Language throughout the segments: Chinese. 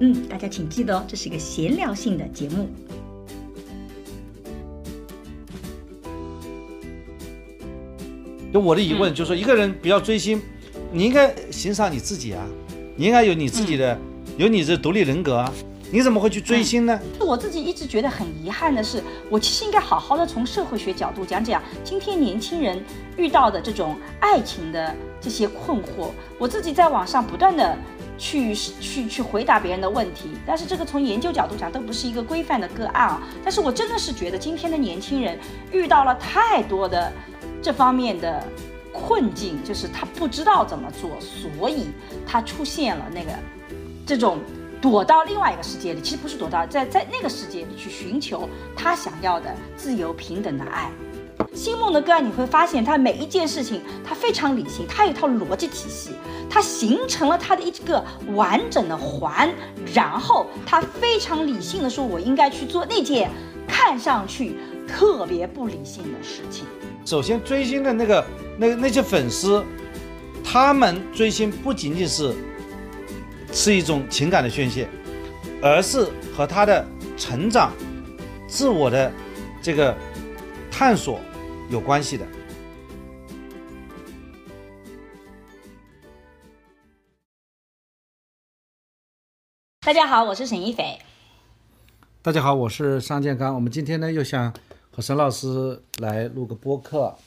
嗯，大家请记得哦，这是一个闲聊性的节目。就我的疑问就是说，一个人比较追星，你应该欣赏你自己啊，你应该有你自己的。有你的独立人格啊，你怎么会去追星呢？我自己一直觉得很遗憾的是，我其实应该好好的从社会学角度讲讲今天年轻人遇到的这种爱情的这些困惑。我自己在网上不断的去去去回答别人的问题，但是这个从研究角度讲都不是一个规范的个案啊。但是我真的是觉得今天的年轻人遇到了太多的这方面的困境，就是他不知道怎么做，所以他出现了那个。这种躲到另外一个世界里，其实不是躲到在在那个世界里去寻求他想要的自由平等的爱。星梦的个案你会发现，他每一件事情他非常理性，他有一套逻辑体系，他形成了他的一个完整的环，然后他非常理性的说，我应该去做那件看上去特别不理性的事情。首先追星的那个那那些粉丝，他们追星不仅仅是。是一种情感的宣泄，而是和他的成长、自我的这个探索有关系的。大家好，我是沈一斐。大家好，我是商建刚。我们今天呢，又想和沈老师来录个播客。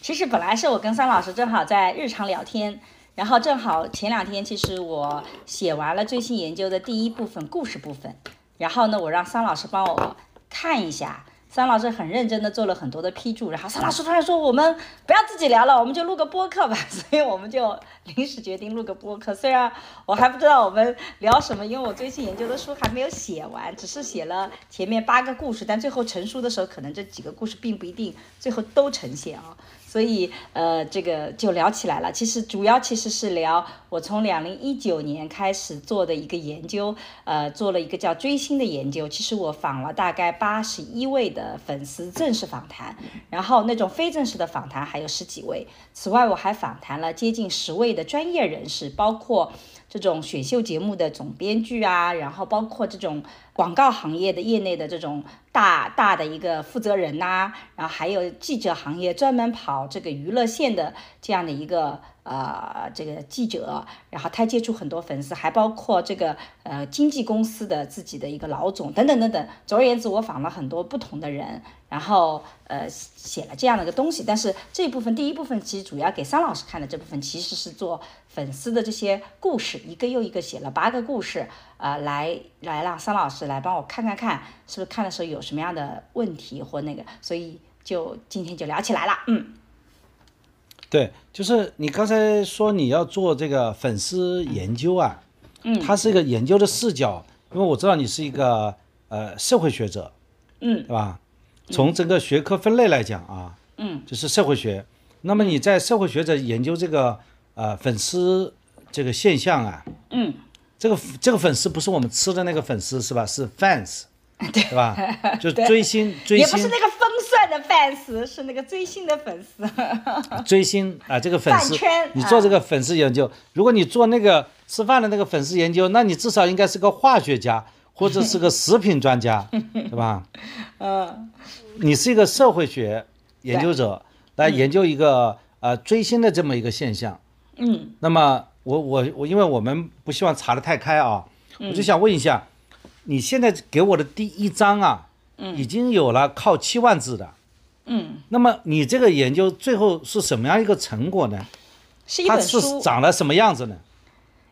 其实本来是我跟桑老师正好在日常聊天。然后正好前两天，其实我写完了最新研究的第一部分故事部分，然后呢，我让桑老师帮我看一下。桑老师很认真的做了很多的批注，然后桑老师突然说：“我们不要自己聊了，我们就录个播客吧。”所以我们就临时决定录个播客。虽然我还不知道我们聊什么，因为我最近研究的书还没有写完，只是写了前面八个故事，但最后成书的时候，可能这几个故事并不一定最后都呈现啊。所以，呃，这个就聊起来了。其实主要其实是聊我从两零一九年开始做的一个研究，呃，做了一个叫追星的研究。其实我访了大概八十一位的粉丝正式访谈，然后那种非正式的访谈还有十几位。此外，我还访谈了接近十位的专业人士，包括这种选秀节目的总编剧啊，然后包括这种。广告行业的业内的这种大大的一个负责人呐，然后还有记者行业专门跑这个娱乐线的这样的一个。呃，这个记者，然后他接触很多粉丝，还包括这个呃经纪公司的自己的一个老总等等等等。总而言之，我访了很多不同的人，然后呃写了这样的一个东西。但是这一部分第一部分其实主要给桑老师看的这部分，其实是做粉丝的这些故事，一个又一个写了八个故事，呃，来来让桑老师来帮我看看看，是不是看的时候有什么样的问题或那个，所以就今天就聊起来了，嗯。对，就是你刚才说你要做这个粉丝研究啊，嗯，它是一个研究的视角，因为我知道你是一个呃社会学者，嗯，对吧？从整个学科分类来讲啊，嗯，就是社会学。那么你在社会学者研究这个呃粉丝这个现象啊，嗯，这个这个粉丝不是我们吃的那个粉丝是吧？是 fans，对吧？就追星追星。也不是那个风。算的 fans 是那个追星的粉丝，追星啊，这个粉丝，你做这个粉丝研究，如果你做那个吃饭的那个粉丝研究，那你至少应该是个化学家或者是个食品专家，对吧？嗯，你是一个社会学研究者，来研究一个呃追星的这么一个现象。嗯，那么我我我，因为我们不希望查得太开啊，我就想问一下，你现在给我的第一章啊。已经有了靠七万字的，嗯，那么你这个研究最后是什么样一个成果呢？是一本书，它是长了什么样子呢？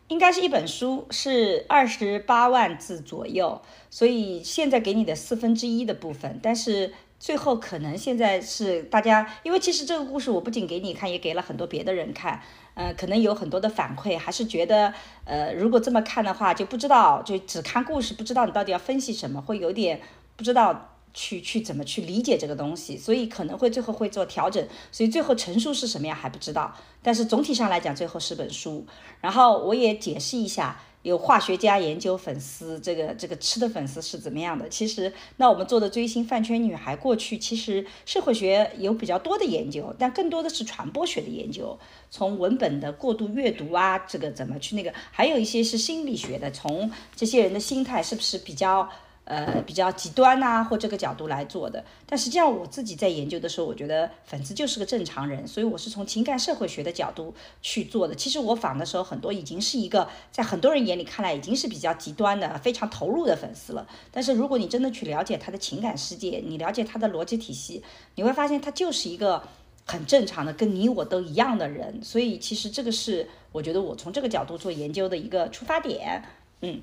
应该是一本书，是二十八万字左右，所以现在给你的四分之一的部分，但是最后可能现在是大家，因为其实这个故事我不仅给你看，也给了很多别的人看。呃，可能有很多的反馈，还是觉得，呃，如果这么看的话，就不知道，就只看故事，不知道你到底要分析什么，会有点不知道。去去怎么去理解这个东西，所以可能会最后会做调整，所以最后陈述是什么样还不知道，但是总体上来讲，最后是本书。然后我也解释一下，有化学家研究粉丝，这个这个吃的粉丝是怎么样的。其实，那我们做的追星饭圈女孩，过去其实社会学有比较多的研究，但更多的是传播学的研究，从文本的过度阅读啊，这个怎么去那个，还有一些是心理学的，从这些人的心态是不是比较。呃，比较极端呐，或这个角度来做的。但实际上，我自己在研究的时候，我觉得粉丝就是个正常人，所以我是从情感社会学的角度去做的。其实我访的时候，很多已经是一个在很多人眼里看来已经是比较极端的、非常投入的粉丝了。但是如果你真的去了解他的情感世界，你了解他的逻辑体系，你会发现他就是一个很正常的，跟你我都一样的人。所以其实这个是我觉得我从这个角度做研究的一个出发点。嗯。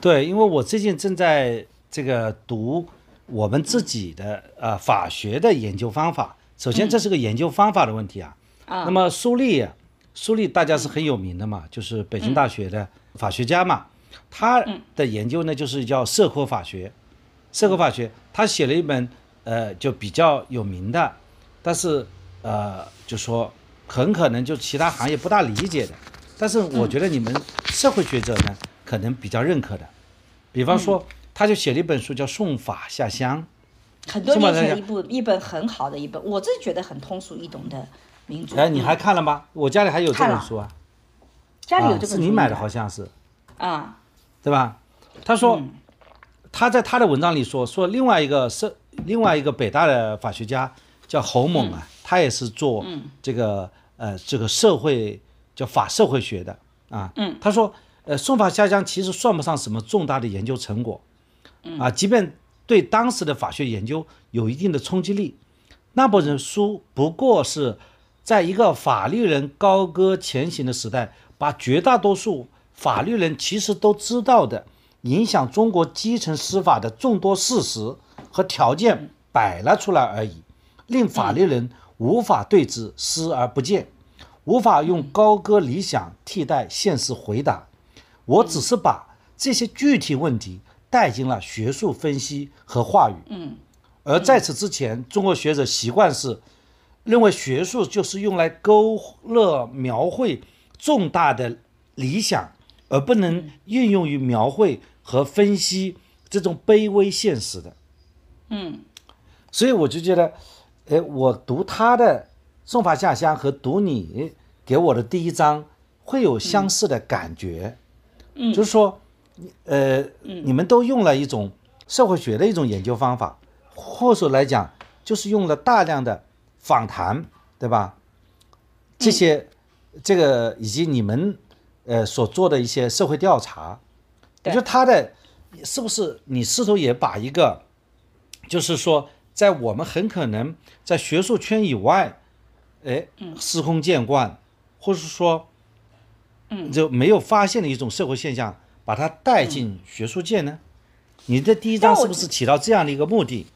对，因为我最近正在这个读我们自己的呃法学的研究方法。首先，这是个研究方法的问题啊。啊。那么苏立，苏立大家是很有名的嘛，就是北京大学的法学家嘛。他的研究呢，就是叫社科法学。社科法学，他写了一本呃就比较有名的，但是呃就说很可能就其他行业不大理解的。但是我觉得你们社会学者呢。可能比较认可的，比方说，他就写了一本书叫《送法下乡》，很多年前一部一本很好的一本，我自己觉得很通俗易懂的民族。哎，你还看了吗？我家里还有这本书啊。家里有这本书。是你买的，好像是。啊。对吧？他说，他在他的文章里说说另外一个是另外一个北大的法学家叫侯猛啊，他也是做这个呃这个社会叫法社会学的啊。嗯。他说。呃，送法下乡其实算不上什么重大的研究成果，啊，即便对当时的法学研究有一定的冲击力，那本书不过是在一个法律人高歌前行的时代，把绝大多数法律人其实都知道的影响中国基层司法的众多事实和条件摆了出来而已，令法律人无法对之视而不见，无法用高歌理想替代现实回答。我只是把这些具体问题带进了学术分析和话语。嗯，而在此之前，中国学者习惯是认为学术就是用来勾勒、描绘重大的理想，而不能运用于描绘和分析这种卑微现实的。嗯，所以我就觉得，哎，我读他的《送法下乡》和读你给我的第一章会有相似的感觉。嗯，就是说，呃，你们都用了一种社会学的一种研究方法，或者来讲，就是用了大量的访谈，对吧？这些，这个以及你们呃所做的一些社会调查，我觉得他的是不是你试图也把一个，就是说，在我们很可能在学术圈以外，哎，司空见惯，或者是说。就没有发现的一种社会现象，把它带进学术界呢？你的第一章是不是起到这样的一个目的？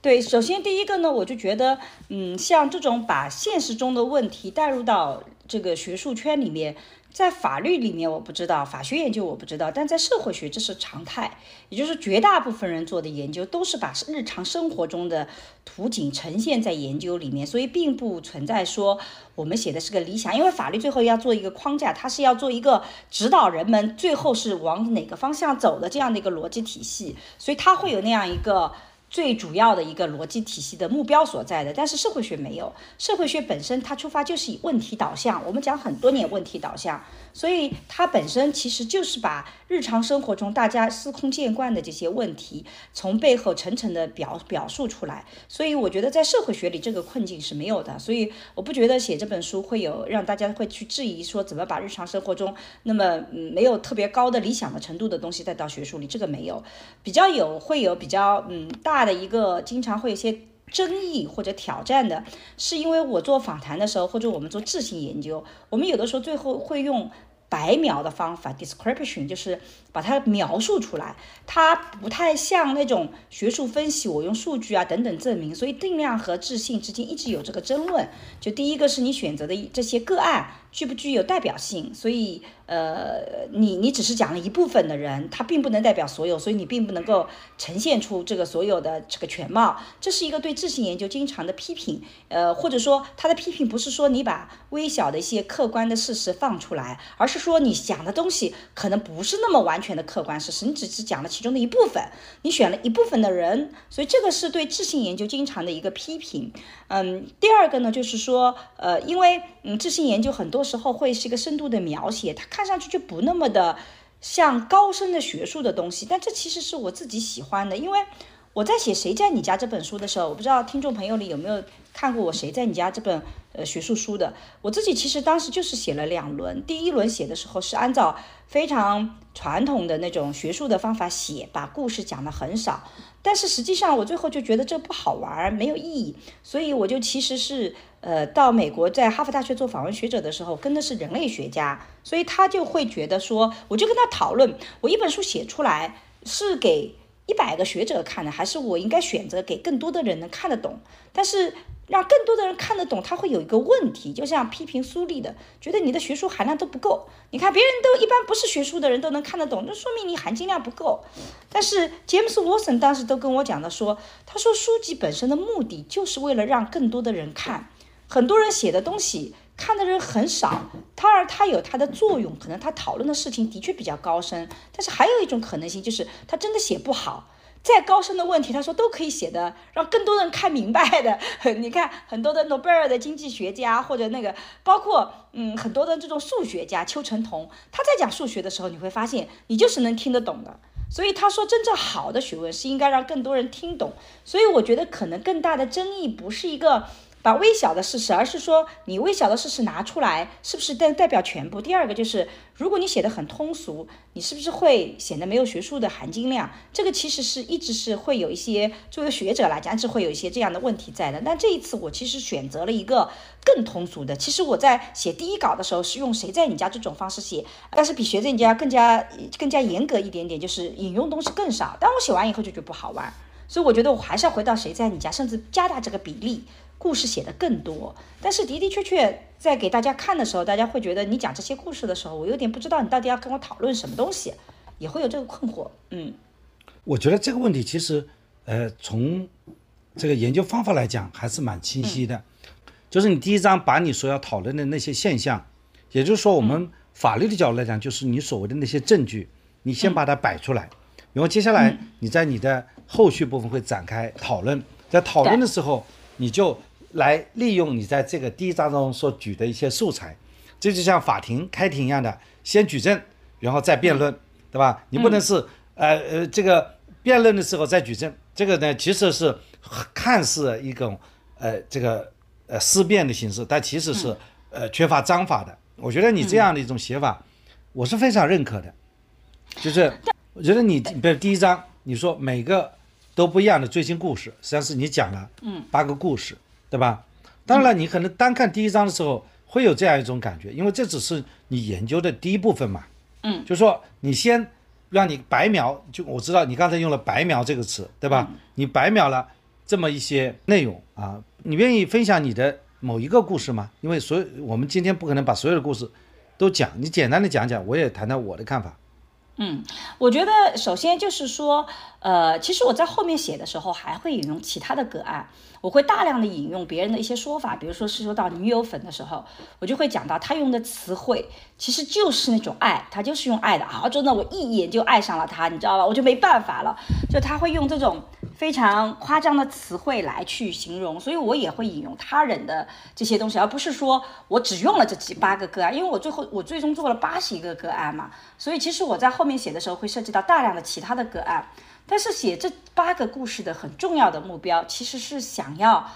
对，首先第一个呢，我就觉得，嗯，像这种把现实中的问题带入到这个学术圈里面。在法律里面我不知道，法学研究我不知道，但在社会学这是常态，也就是绝大部分人做的研究都是把日常生活中的图景呈现在研究里面，所以并不存在说我们写的是个理想，因为法律最后要做一个框架，它是要做一个指导人们最后是往哪个方向走的这样的一个逻辑体系，所以它会有那样一个。最主要的一个逻辑体系的目标所在的，但是社会学没有，社会学本身它出发就是以问题导向，我们讲很多年问题导向。所以它本身其实就是把日常生活中大家司空见惯的这些问题，从背后层层的表表述出来。所以我觉得在社会学里这个困境是没有的。所以我不觉得写这本书会有让大家会去质疑说怎么把日常生活中那么嗯没有特别高的理想的程度的东西带到学术里，这个没有。比较有会有比较嗯大的一个经常会有些争议或者挑战的，是因为我做访谈的时候或者我们做质性研究，我们有的时候最后会用。白描的方法，description 就是把它描述出来，它不太像那种学术分析，我用数据啊等等证明，所以定量和质性之间一直有这个争论。就第一个是你选择的这些个案具不具有代表性，所以呃，你你只是讲了一部分的人，它并不能代表所有，所以你并不能够呈现出这个所有的这个全貌。这是一个对质性研究经常的批评，呃，或者说他的批评不是说你把微小的一些客观的事实放出来，而是说你讲的东西可能不是那么完全的客观事实，你只是讲了其中的一部分，你选了一部分的人，所以这个是对智性研究经常的一个批评。嗯，第二个呢，就是说，呃，因为嗯，智性研究很多时候会是一个深度的描写，它看上去就不那么的像高深的学术的东西，但这其实是我自己喜欢的，因为我在写《谁在你家》这本书的时候，我不知道听众朋友里有没有看过我《谁在你家》这本呃学术书的，我自己其实当时就是写了两轮，第一轮写的时候是按照非常传统的那种学术的方法写，把故事讲的很少。但是实际上，我最后就觉得这不好玩，没有意义，所以我就其实是呃到美国在哈佛大学做访问学者的时候，跟的是人类学家，所以他就会觉得说，我就跟他讨论，我一本书写出来是给一百个学者看的，还是我应该选择给更多的人能看得懂？但是。让更多的人看得懂，他会有一个问题，就像批评苏立的，觉得你的学术含量都不够。你看别人都一般不是学术的人都能看得懂，那说明你含金量不够。但是詹姆斯沃森当时都跟我讲的说，他说书籍本身的目的就是为了让更多的人看，很多人写的东西看的人很少，他而他有他的作用，可能他讨论的事情的确比较高深，但是还有一种可能性就是他真的写不好。再高深的问题，他说都可以写的，让更多人看明白的。你看很多的诺贝尔的经济学家，或者那个包括嗯很多的这种数学家邱成桐，他在讲数学的时候，你会发现你就是能听得懂的。所以他说，真正好的学问是应该让更多人听懂。所以我觉得可能更大的争议不是一个。把微小的事实，而是说你微小的事实拿出来，是不是代代表全部？第二个就是，如果你写的很通俗，你是不是会显得没有学术的含金量？这个其实是一直是会有一些作为学者来讲是会有一些这样的问题在的。但这一次我其实选择了一个更通俗的。其实我在写第一稿的时候是用谁在你家这种方式写，但是比学在你家更加更加严格一点点，就是引用东西更少。但我写完以后就觉得不好玩，所以我觉得我还是要回到谁在你家，甚至加大这个比例。故事写的更多，但是的的确确在给大家看的时候，大家会觉得你讲这些故事的时候，我有点不知道你到底要跟我讨论什么东西，也会有这个困惑。嗯，我觉得这个问题其实，呃，从这个研究方法来讲还是蛮清晰的，就是你第一章把你所要讨论的那些现象，也就是说我们法律的角度来讲，就是你所谓的那些证据，你先把它摆出来，然后接下来你在你的后续部分会展开讨论，在讨论的时候你就。来利用你在这个第一章中所举的一些素材，这就像法庭开庭一样的，先举证，然后再辩论，对吧？你不能是呃呃这个辩论的时候再举证，这个呢其实是看似一种呃这个呃思辨的形式，但其实是呃缺乏章法的。我觉得你这样的一种写法，我是非常认可的。就是我觉得你比如第一章你说每个都不一样的最新故事，实际上是你讲了八个故事。对吧？当然，你可能单看第一章的时候会有这样一种感觉，因为这只是你研究的第一部分嘛。嗯，就说你先让你白描，就我知道你刚才用了“白描”这个词，对吧？你白描了这么一些内容啊，你愿意分享你的某一个故事吗？因为所有我们今天不可能把所有的故事都讲，你简单的讲讲，我也谈谈我的看法。嗯，我觉得首先就是说，呃，其实我在后面写的时候还会引用其他的个案，我会大量的引用别人的一些说法，比如说是说到女友粉的时候，我就会讲到他用的词汇其实就是那种爱，他就是用爱的啊，真的我一眼就爱上了他，你知道吧？我就没办法了，就他会用这种非常夸张的词汇来去形容，所以我也会引用他人的这些东西，而不是说我只用了这几八个个案，因为我最后我最终做了八十一个个案嘛，所以其实我在后。面写的时候会涉及到大量的其他的个案，但是写这八个故事的很重要的目标其实是想要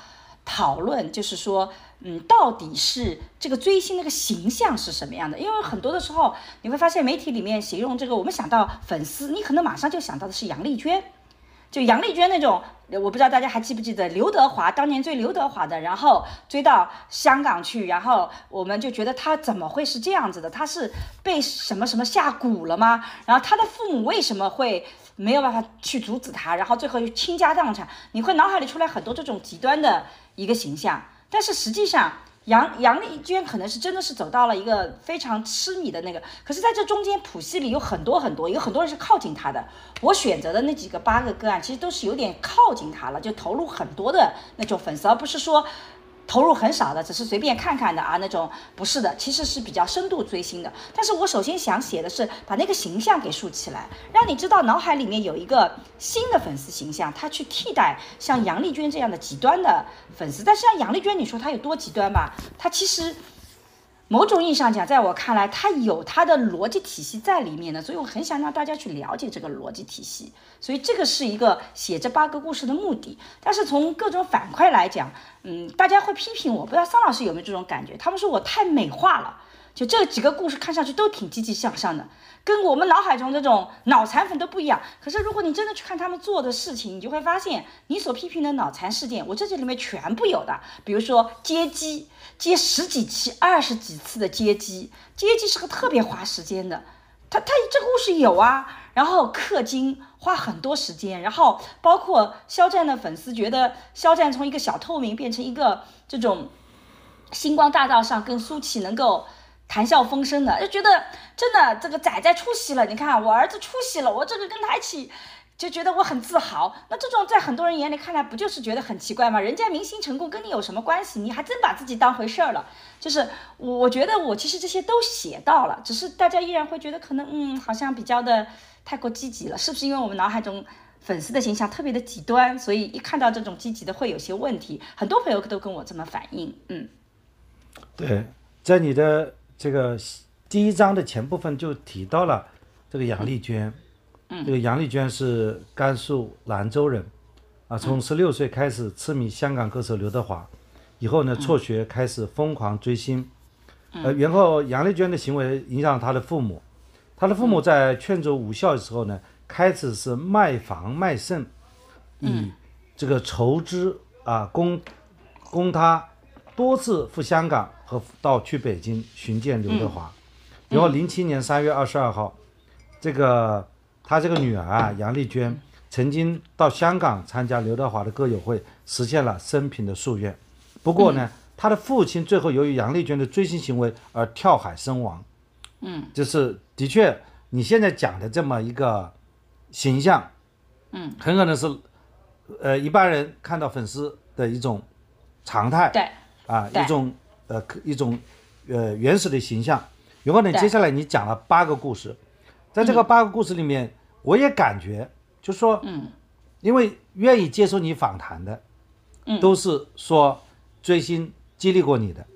讨论，就是说，嗯，到底是这个追星那个形象是什么样的？因为很多的时候你会发现媒体里面形容这个，我们想到粉丝，你可能马上就想到的是杨丽娟，就杨丽娟那种，我不知道大家还记不记得刘德华当年追刘德华的，然后追到香港去，然后我们就觉得他怎么会是这样子的？他是被什么什么下蛊了吗？然后他的父母为什么会没有办法去阻止他？然后最后又倾家荡产，你会脑海里出来很多这种极端的一个形象，但是实际上。杨杨丽娟可能是真的是走到了一个非常痴迷的那个，可是在这中间普系里有很多很多，有很多人是靠近他的。我选择的那几个八个个案，其实都是有点靠近他了，就投入很多的那种粉丝，而不是说。投入很少的，只是随便看看的啊，那种不是的，其实是比较深度追星的。但是我首先想写的是把那个形象给竖起来，让你知道脑海里面有一个新的粉丝形象，他去替代像杨丽娟这样的极端的粉丝。但是像杨丽娟，你说她有多极端吧？她其实。某种意义上讲，在我看来，它有它的逻辑体系在里面的，所以我很想让大家去了解这个逻辑体系。所以这个是一个写这八个故事的目的。但是从各种反馈来讲，嗯，大家会批评我，不知道桑老师有没有这种感觉？他们说我太美化了。就这几个故事看上去都挺积极向上的，跟我们脑海中这种脑残粉都不一样。可是如果你真的去看他们做的事情，你就会发现，你所批评的脑残事件，我这里面全部有的。比如说接机，接十几期、二十几次的接机，接机是个特别花时间的。他他这个故事有啊，然后氪金花很多时间，然后包括肖战的粉丝觉得肖战从一个小透明变成一个这种星光大道上跟苏琪能够。谈笑风生的，就觉得真的这个仔仔出息了。你看我儿子出息了，我这个跟他一起就觉得我很自豪。那这种在很多人眼里看来，不就是觉得很奇怪吗？人家明星成功跟你有什么关系？你还真把自己当回事儿了。就是我觉得我其实这些都写到了，只是大家依然会觉得可能嗯，好像比较的太过积极了，是不是？因为我们脑海中粉丝的形象特别的极端，所以一看到这种积极的会有些问题。很多朋友都跟我这么反映，嗯，对，在你的。这个第一章的前部分就提到了这个杨丽娟，这个杨丽娟是甘肃兰州人，啊，从十六岁开始痴迷香港歌手刘德华，以后呢辍学开始疯狂追星，呃，然后杨丽娟的行为影响她的父母，她的父母在劝阻无效的时候呢，开始是卖房卖肾，以这个筹资啊供供她多次赴香港。和到去北京寻见刘德华，然后零七年三月二十二号，这个他这个女儿啊杨丽娟曾经到香港参加刘德华的歌友会，实现了生平的夙愿。不过呢，他的父亲最后由于杨丽娟的追星行为而跳海身亡。嗯，就是的确你现在讲的这么一个形象，嗯，很可能是呃一般人看到粉丝的一种常态。对，啊一种。呃，一种，呃，原始的形象。然后呢，接下来你讲了八个故事，在这个八个故事里面，我也感觉，就说，嗯，因为愿意接受你访谈的，嗯，都是说追星激励过你的，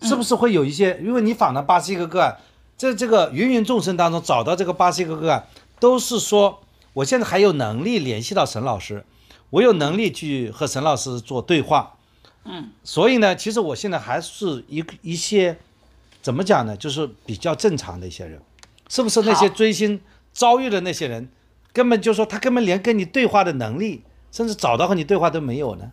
是不是会有一些？因为你访了八十一个个案，在这个芸芸众生当中找到这个八十一个个案，都是说我现在还有能力联系到沈老师，我有能力去和沈老师做对话。嗯，所以呢，其实我现在还是一一些，怎么讲呢？就是比较正常的一些人，是不是那些追星遭遇的那些人，根本就说他根本连跟你对话的能力，甚至找到和你对话都没有呢？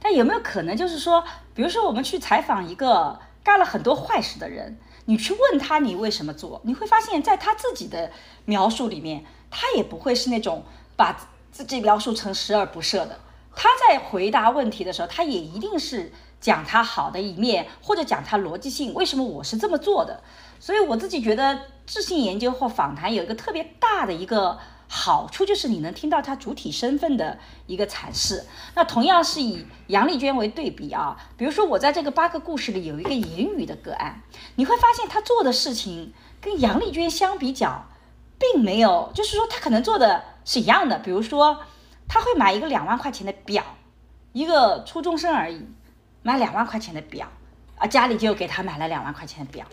但有没有可能就是说，比如说我们去采访一个干了很多坏事的人，你去问他你为什么做，你会发现在他自己的描述里面，他也不会是那种把自己描述成十恶不赦的。他在回答问题的时候，他也一定是讲他好的一面，或者讲他逻辑性，为什么我是这么做的。所以我自己觉得，智性研究或访谈有一个特别大的一个好处，就是你能听到他主体身份的一个阐释。那同样是以杨丽娟为对比啊，比如说我在这个八个故事里有一个言语的个案，你会发现他做的事情跟杨丽娟相比较，并没有，就是说他可能做的是一样的，比如说。他会买一个两万块钱的表，一个初中生而已，买两万块钱的表，啊，家里就给他买了两万块钱的表。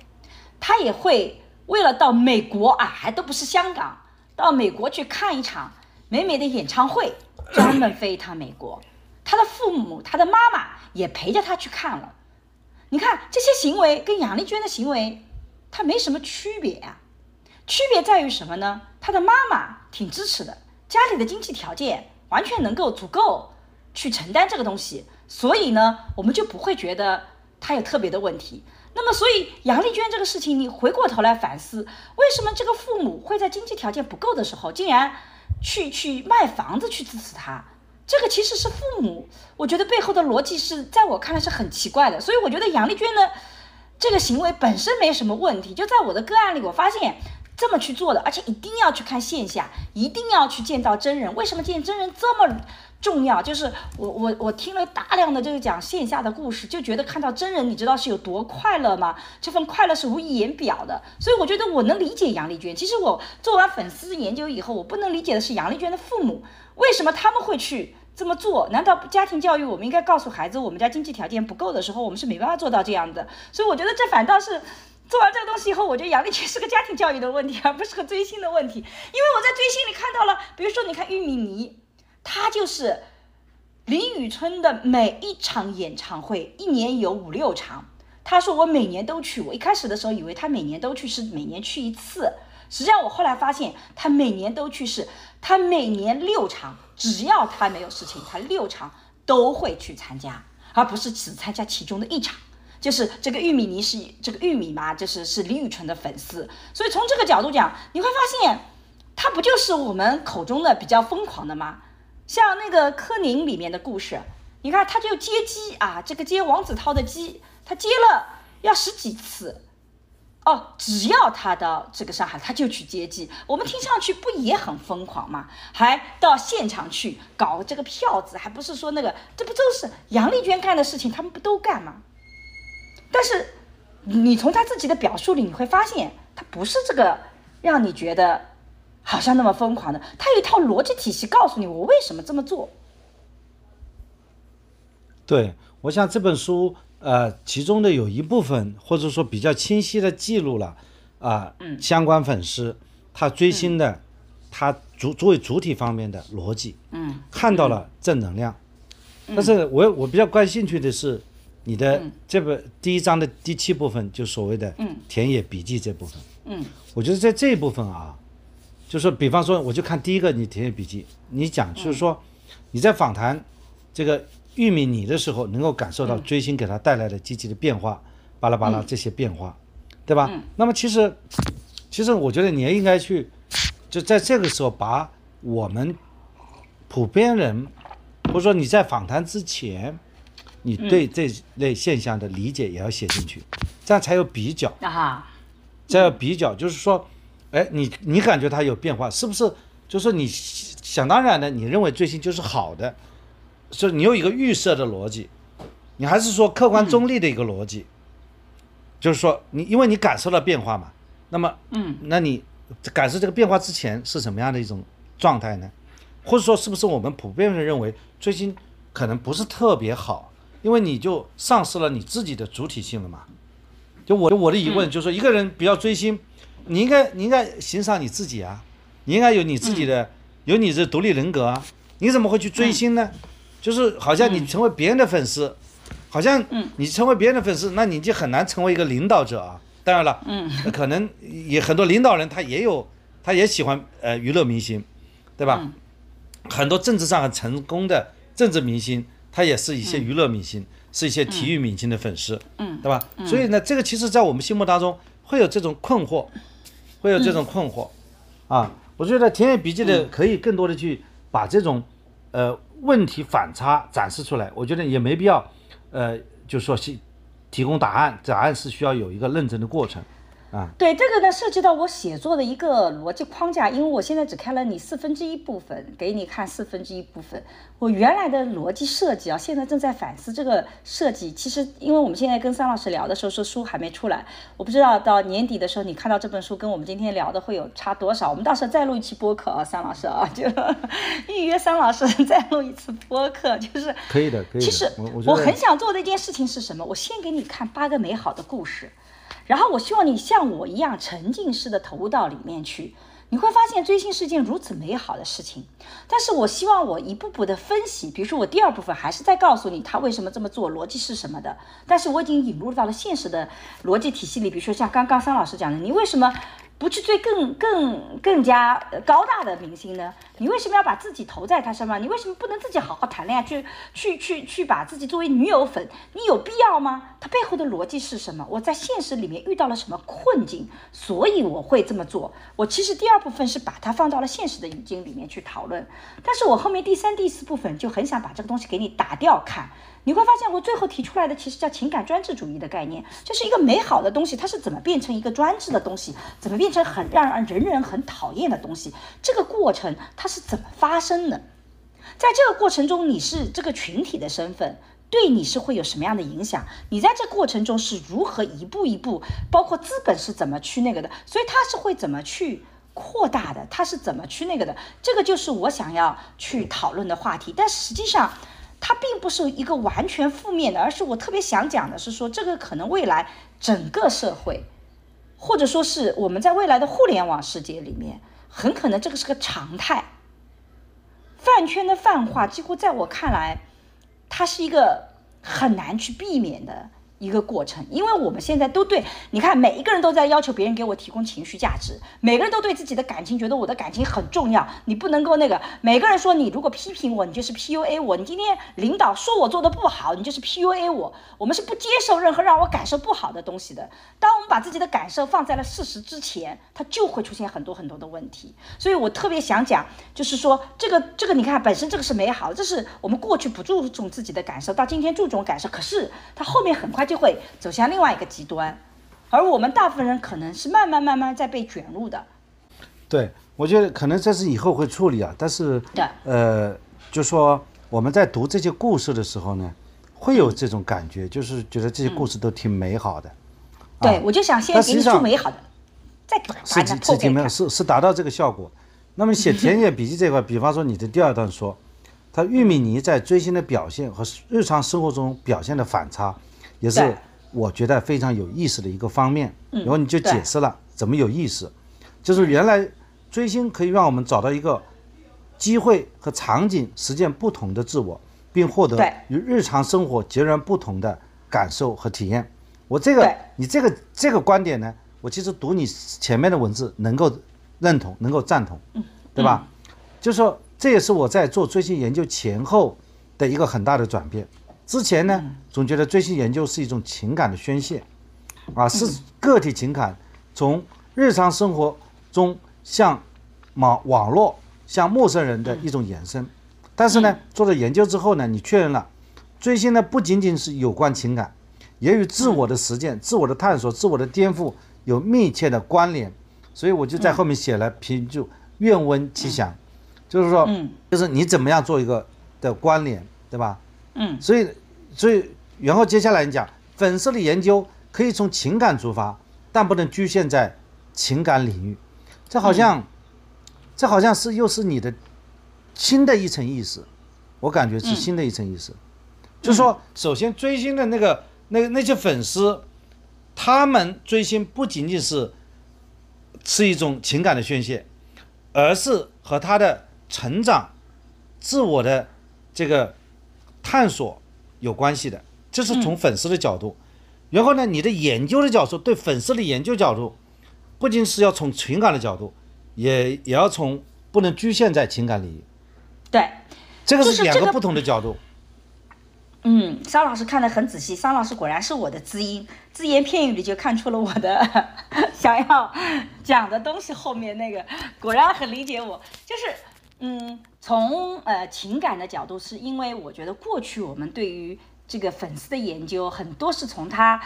他也会为了到美国啊，还都不是香港，到美国去看一场美美的演唱会，专门飞一趟美国。他的父母，他的妈妈也陪着他去看了。你看这些行为跟杨丽娟的行为，他没什么区别啊。区别在于什么呢？他的妈妈挺支持的，家里的经济条件。完全能够足够去承担这个东西，所以呢，我们就不会觉得他有特别的问题。那么，所以杨丽娟这个事情，你回过头来反思，为什么这个父母会在经济条件不够的时候，竟然去去卖房子去支持他？这个其实是父母，我觉得背后的逻辑是在我看来是很奇怪的。所以我觉得杨丽娟呢这个行为本身没什么问题，就在我的个案里，我发现这么去做的，而且一定要去看线下，一定要去见到真人。为什么见真人这么？重要就是我我我听了大量的这个讲线下的故事，就觉得看到真人，你知道是有多快乐吗？这份快乐是无以言表的。所以我觉得我能理解杨丽娟。其实我做完粉丝研究以后，我不能理解的是杨丽娟的父母为什么他们会去这么做？难道家庭教育我们应该告诉孩子，我们家经济条件不够的时候，我们是没办法做到这样的？所以我觉得这反倒是做完这个东西以后，我觉得杨丽娟是个家庭教育的问题，而不是个追星的问题。因为我在追星里看到了，比如说你看玉米妮。他就是林宇春的每一场演唱会，一年有五六场。他说我每年都去。我一开始的时候以为他每年都去是每年去一次，实际上我后来发现他每年都去是，他每年六场，只要他没有事情，他六场都会去参加，而不是只参加其中的一场。就是这个玉米泥是这个玉米嘛，就是是李宇春的粉丝，所以从这个角度讲，你会发现他不就是我们口中的比较疯狂的吗？像那个柯宁里面的故事，你看他就接机啊，这个接王子涛的机，他接了要十几次，哦，只要他到这个上海，他就去接机。我们听上去不也很疯狂吗？还到现场去搞这个票子，还不是说那个，这不都是杨丽娟干的事情，他们不都干吗？但是你从他自己的表述里，你会发现他不是这个让你觉得。好像那么疯狂的，他有一套逻辑体系告诉你我为什么这么做。对，我想这本书呃，其中的有一部分或者说比较清晰的记录了啊，相关粉丝他追星的他主作为主体方面的逻辑，嗯，看到了正能量。但是我我比较感兴趣的是你的这本第一章的第七部分，就所谓的田野笔记这部分，嗯，我觉得在这一部分啊。就是，比方说，我就看第一个你田野笔记，你讲就是说，你在访谈这个玉米你的时候，能够感受到追星给他带来的积极的变化，巴拉巴拉这些变化，对吧？那么其实，其实我觉得你也应该去，就在这个时候把我们普遍人，或者说你在访谈之前，你对这类现象的理解也要写进去，这样才有比较啊，这要比较，就是说。哎，你你感觉它有变化，是不是？就是你想当然的，你认为最新就是好的，所以你有一个预设的逻辑，你还是说客观中立的一个逻辑，就是说你因为你感受到变化嘛，那么嗯，那你感受这个变化之前是什么样的一种状态呢？或者说是不是我们普遍的认为最近可能不是特别好，因为你就丧失了你自己的主体性了嘛？就我我的疑问就是说，一个人比较追星。你应该，你应该欣赏你自己啊，你应该有你自己的，有你的独立人格啊。你怎么会去追星呢？就是好像你成为别人的粉丝，好像你成为别人的粉丝，那你就很难成为一个领导者啊。当然了，可能也很多领导人他也有，他也喜欢呃娱乐明星，对吧？很多政治上很成功的政治明星，他也是一些娱乐明星，是一些体育明星的粉丝，嗯对吧？所以呢，这个其实在我们心目当中会有这种困惑。会有这种困惑，啊，我觉得田野笔记的可以更多的去把这种，呃，问题反差展示出来。我觉得也没必要，呃，就说是提供答案，答案是需要有一个认真的过程。啊，对这个呢，涉及到我写作的一个逻辑框架，因为我现在只看了你四分之一部分，给你看四分之一部分。我原来的逻辑设计啊，现在正在反思这个设计。其实，因为我们现在跟桑老师聊的时候，说书还没出来，我不知道到年底的时候，你看到这本书跟我们今天聊的会有差多少。我们到时候再录一期播客啊，桑老师啊，就 预约桑老师再录一次播客，就是可以的，可以。其实我很想做的一件事情是什么？我先给你看八个美好的故事。然后我希望你像我一样沉浸式的投入到里面去，你会发现追星是件如此美好的事情。但是我希望我一步步的分析，比如说我第二部分还是在告诉你他为什么这么做，逻辑是什么的。但是我已经引入到了现实的逻辑体系里，比如说像刚刚桑老师讲的，你为什么不去追更更更加高大的明星呢？你为什么要把自己投在他身上？你为什么不能自己好好谈恋爱，去去去去把自己作为女友粉？你有必要吗？他背后的逻辑是什么？我在现实里面遇到了什么困境，所以我会这么做。我其实第二部分是把它放到了现实的语境里面去讨论，但是我后面第三、第四部分就很想把这个东西给你打掉看。你会发现，我最后提出来的其实叫情感专制主义的概念，就是一个美好的东西，它是怎么变成一个专制的东西，怎么变成很让人人很讨厌的东西？这个过程它是怎么发生的？在这个过程中，你是这个群体的身份，对你是会有什么样的影响？你在这过程中是如何一步一步，包括资本是怎么去那个的？所以它是会怎么去扩大的？它是怎么去那个的？这个就是我想要去讨论的话题。但实际上。它并不是一个完全负面的，而是我特别想讲的是说，这个可能未来整个社会，或者说是我们在未来的互联网世界里面，很可能这个是个常态。饭圈的泛化，几乎在我看来，它是一个很难去避免的。一个过程，因为我们现在都对你看，每一个人都在要求别人给我提供情绪价值，每个人都对自己的感情觉得我的感情很重要，你不能够那个。每个人说你如果批评我，你就是 PUA 我。你今天领导说我做的不好，你就是 PUA 我。我们是不接受任何让我感受不好的东西的。当我们把自己的感受放在了事实之前，它就会出现很多很多的问题。所以我特别想讲，就是说这个这个，你看本身这个是美好，这是我们过去不注重自己的感受，到今天注重感受，可是它后面很快。就会走向另外一个极端，而我们大部分人可能是慢慢慢慢在被卷入的。对，我觉得可能这是以后会处理啊，但是对，呃，就说我们在读这些故事的时候呢，会有这种感觉，就是觉得这些故事都挺美好的。对，我就想先给你出美好的，再把是是挺美好，是是达到这个效果。那么写田野笔记这块，比方说你的第二段说，他玉米泥在追星的表现和日常生活中表现的反差。也是我觉得非常有意思的一个方面，然后你就解释了怎么有意思，就是原来追星可以让我们找到一个机会和场景，实践不同的自我，并获得与日常生活截然不同的感受和体验。我这个你这个这个观点呢，我其实读你前面的文字能够认同，能够赞同，对吧？就是说这也是我在做追星研究前后的一个很大的转变。之前呢，总觉得追星研究是一种情感的宣泄，啊，是个体情感从日常生活中向网网络向陌生人的一种延伸。但是呢，做了研究之后呢，你确认了，追星呢不仅仅是有关情感，也与自我的实践、自我的探索、自我的颠覆有密切的关联。所以我就在后面写了评注：愿闻其详，就是说，就是你怎么样做一个的关联，对吧？嗯，所以。所以，然后接下来你讲粉丝的研究可以从情感出发，但不能局限在情感领域。这好像，这好像是又是你的新的一层意思。我感觉是新的一层意思，就是说，首先追星的那个那那些粉丝，他们追星不仅仅是是一种情感的宣泄，而是和他的成长、自我的这个探索。有关系的，这是从粉丝的角度，然后呢，你的研究的角度，对粉丝的研究角度，不仅是要从情感的角度，也也要从不能局限在情感领域。对，这个是两个不同的角度。嗯，桑老师看得很仔细，桑老师果然是我的知音，只言片语里就看出了我的 想要讲的东西，后面那个果然很理解我，就是。嗯，从呃情感的角度，是因为我觉得过去我们对于这个粉丝的研究，很多是从他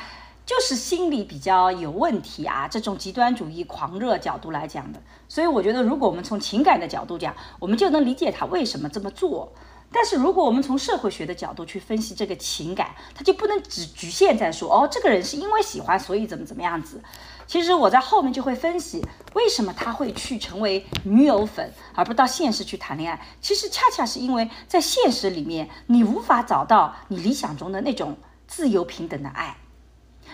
就是心理比较有问题啊，这种极端主义狂热角度来讲的。所以我觉得，如果我们从情感的角度讲，我们就能理解他为什么这么做。但是如果我们从社会学的角度去分析这个情感，他就不能只局限在说哦，这个人是因为喜欢，所以怎么怎么样子。其实我在后面就会分析，为什么他会去成为女友粉，而不到现实去谈恋爱。其实恰恰是因为在现实里面，你无法找到你理想中的那种自由平等的爱，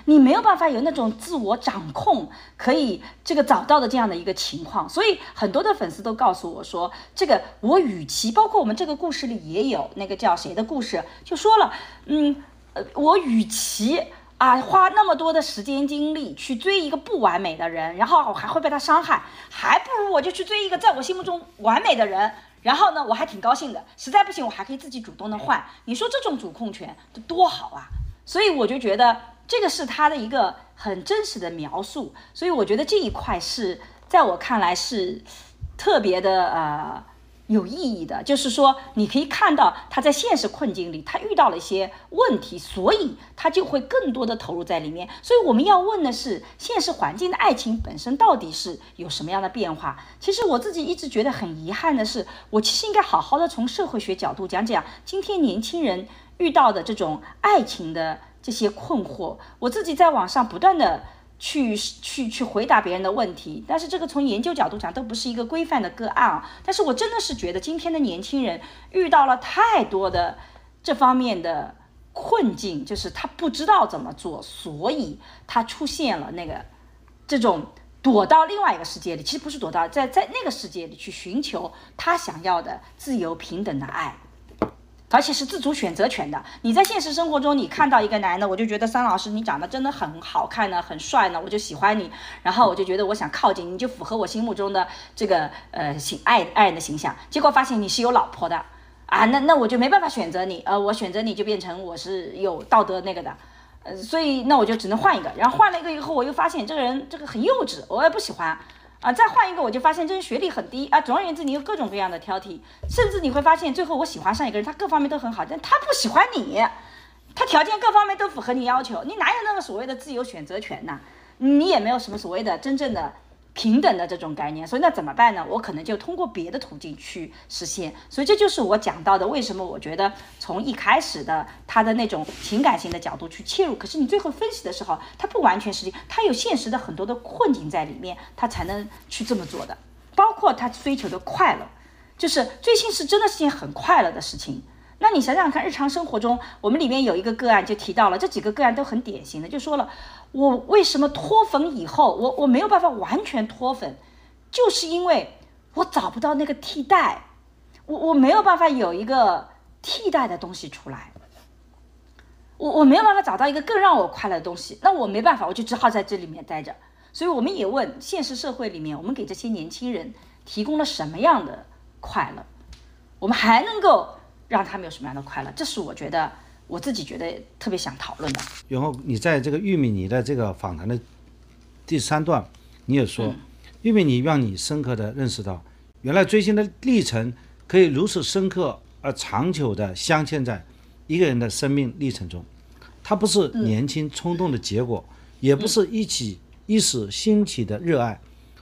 你没有办法有那种自我掌控，可以这个找到的这样的一个情况。所以很多的粉丝都告诉我说，这个我与其包括我们这个故事里也有那个叫谁的故事，就说了，嗯，呃，我与其。啊，花那么多的时间精力去追一个不完美的人，然后我还会被他伤害，还不如我就去追一个在我心目中完美的人，然后呢，我还挺高兴的。实在不行，我还可以自己主动的换。你说这种主控权多好啊！所以我就觉得这个是他的一个很真实的描述。所以我觉得这一块是在我看来是特别的呃。有意义的，就是说，你可以看到他在现实困境里，他遇到了一些问题，所以他就会更多的投入在里面。所以我们要问的是，现实环境的爱情本身到底是有什么样的变化？其实我自己一直觉得很遗憾的是，我其实应该好好的从社会学角度讲讲今天年轻人遇到的这种爱情的这些困惑。我自己在网上不断的。去去去回答别人的问题，但是这个从研究角度讲都不是一个规范的个案啊。但是我真的是觉得今天的年轻人遇到了太多的这方面的困境，就是他不知道怎么做，所以他出现了那个这种躲到另外一个世界里，其实不是躲到在在那个世界里去寻求他想要的自由平等的爱。而且是自主选择权的。你在现实生活中，你看到一个男的，我就觉得桑老师你长得真的很好看呢，很帅呢，我就喜欢你。然后我就觉得我想靠近你，就符合我心目中的这个呃形爱爱人的形象。结果发现你是有老婆的啊，那那我就没办法选择你，呃，我选择你就变成我是有道德那个的，呃，所以那我就只能换一个。然后换了一个以后，我又发现这个人这个很幼稚，我也不喜欢。啊，再换一个，我就发现这人学历很低啊。总而言之，你有各种各样的挑剔，甚至你会发现，最后我喜欢上一个人，他各方面都很好，但他不喜欢你，他条件各方面都符合你要求，你哪有那个所谓的自由选择权呢？你也没有什么所谓的真正的。平等的这种概念，所以那怎么办呢？我可能就通过别的途径去实现。所以这就是我讲到的，为什么我觉得从一开始的他的那种情感性的角度去切入，可是你最后分析的时候，他不完全是，他有现实的很多的困境在里面，他才能去这么做的。包括他追求的快乐，就是追星是真的是件很快乐的事情。那你想想看，日常生活中，我们里面有一个个案就提到了，这几个个案都很典型的，就说了我为什么脱粉以后，我我没有办法完全脱粉，就是因为我找不到那个替代，我我没有办法有一个替代的东西出来，我我没有办法找到一个更让我快乐的东西，那我没办法，我就只好在这里面待着。所以我们也问现实社会里面，我们给这些年轻人提供了什么样的快乐，我们还能够。让他们有什么样的快乐？这是我觉得我自己觉得特别想讨论的。然后你在这个玉米泥的这个访谈的第三段，你也说，玉米泥让你深刻的认识到，原来追星的历程可以如此深刻而长久的镶嵌在一个人的生命历程中，它不是年轻冲动的结果，也不是一起一时兴起的热爱，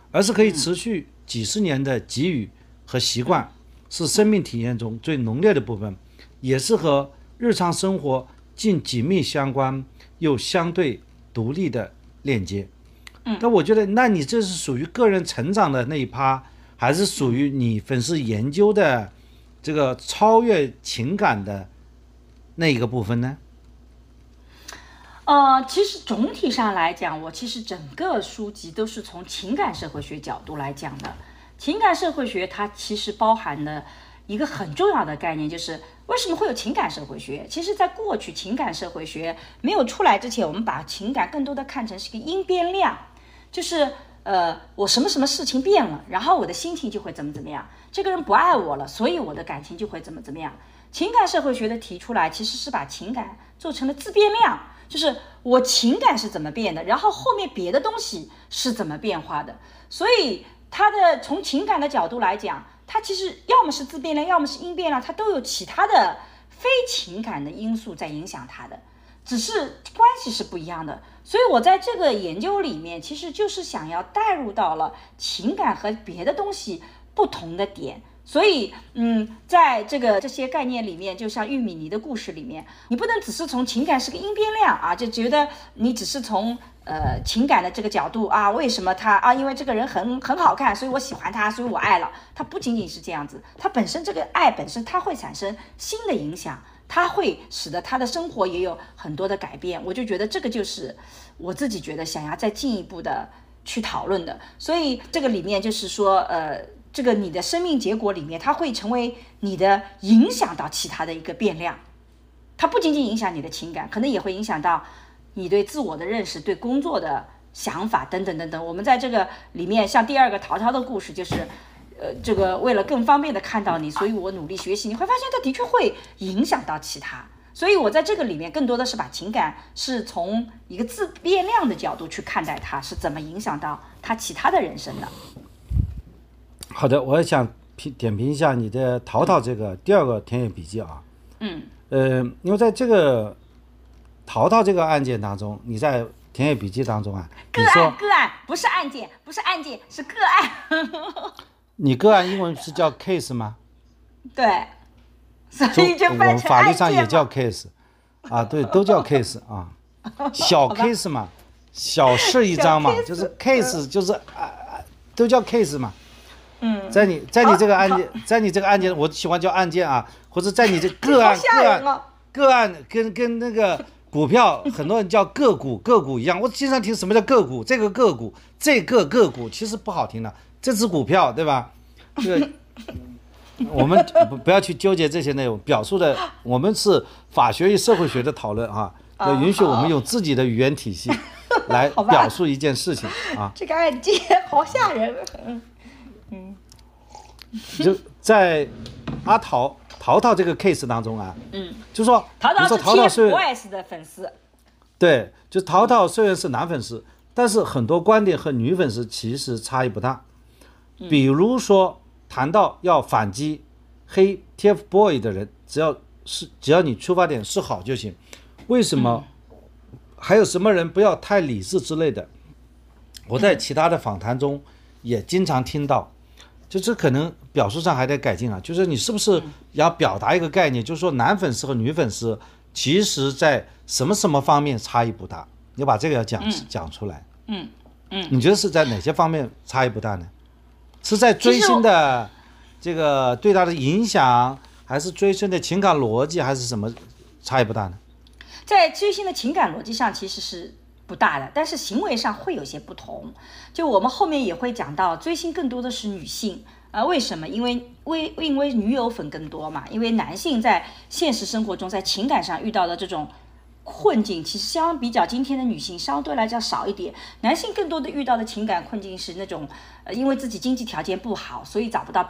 而是可以持续几十年的给予和习惯。是生命体验中最浓烈的部分，也是和日常生活近紧密相关又相对独立的链接。嗯，但我觉得，那你这是属于个人成长的那一趴，还是属于你粉丝研究的这个超越情感的那一个部分呢？呃，其实总体上来讲，我其实整个书籍都是从情感社会学角度来讲的。情感社会学它其实包含的一个很重要的概念，就是为什么会有情感社会学？其实，在过去情感社会学没有出来之前，我们把情感更多的看成是一个因变量，就是呃，我什么什么事情变了，然后我的心情就会怎么怎么样。这个人不爱我了，所以我的感情就会怎么怎么样。情感社会学的提出来，其实是把情感做成了自变量，就是我情感是怎么变的，然后后面别的东西是怎么变化的，所以。它的从情感的角度来讲，它其实要么是自变量，要么是因变量，它都有其他的非情感的因素在影响它的，只是关系是不一样的。所以我在这个研究里面，其实就是想要带入到了情感和别的东西不同的点。所以，嗯，在这个这些概念里面，就像玉米泥的故事里面，你不能只是从情感是个因变量啊，就觉得你只是从呃情感的这个角度啊，为什么他啊？因为这个人很很好看，所以我喜欢他，所以我爱了他。不仅仅是这样子，他本身这个爱本身，它会产生新的影响，它会使得他的生活也有很多的改变。我就觉得这个就是我自己觉得想要再进一步的去讨论的。所以这个里面就是说，呃。这个你的生命结果里面，它会成为你的影响到其他的一个变量，它不仅仅影响你的情感，可能也会影响到你对自我的认识、对工作的想法等等等等。我们在这个里面，像第二个淘淘的故事，就是，呃，这个为了更方便的看到你，所以我努力学习。你会发现，它的确会影响到其他。所以我在这个里面更多的是把情感是从一个自变量的角度去看待它，是怎么影响到他其他的人生的。好的，我想评点评一下你的淘淘这个第二个田野笔记啊。嗯。呃，因为在这个淘淘这个案件当中，你在田野笔记当中啊，个案个案不是案件，不是案件，是个案。你个案英文是叫 case 吗？对。所以就我法律上也叫 case，啊，对，都叫 case 啊，小 case 嘛，小事一桩嘛，就是 case 就是啊，都叫 case 嘛。嗯，在你在你这个案件，在你这个案件，我喜欢叫案件啊，或者在你这 个案个案个案跟跟那个股票，很多人叫个股个股一样，我经常听什么叫个股，这个个股这个个股其实不好听的，这只股票对吧？这个。我们不不要去纠结这些内容，表述的我们是法学与社会学的讨论啊，要允许我们用自己的语言体系 来表述一件事情啊。这个案件好吓人。就在阿桃淘淘这个 case 当中啊，嗯，就说淘淘是 TFBOYS 的粉丝，对，就淘淘虽然是男粉丝，但是很多观点和女粉丝其实差异不大，比如说。谈到要反击黑 TFBOY 的人，只要是只要你出发点是好就行。为什么？还有什么人不要太理智之类的？我在其他的访谈中也经常听到，就这可能表述上还得改进啊。就是你是不是要表达一个概念，就是说男粉丝和女粉丝其实在什么什么方面差异不大？你把这个要讲讲出来。嗯嗯，你觉得是在哪些方面差异不大呢？是在追星的这个对他的影响，还是追星的情感逻辑，还是什么差异不大呢？在追星的情感逻辑上其实是不大的，但是行为上会有些不同。就我们后面也会讲到，追星更多的是女性啊，为什么？因为为因为女友粉更多嘛。因为男性在现实生活中在情感上遇到的这种。困境其实相比较今天的女性相对来讲少一点，男性更多的遇到的情感困境是那种，呃，因为自己经济条件不好，所以找不到。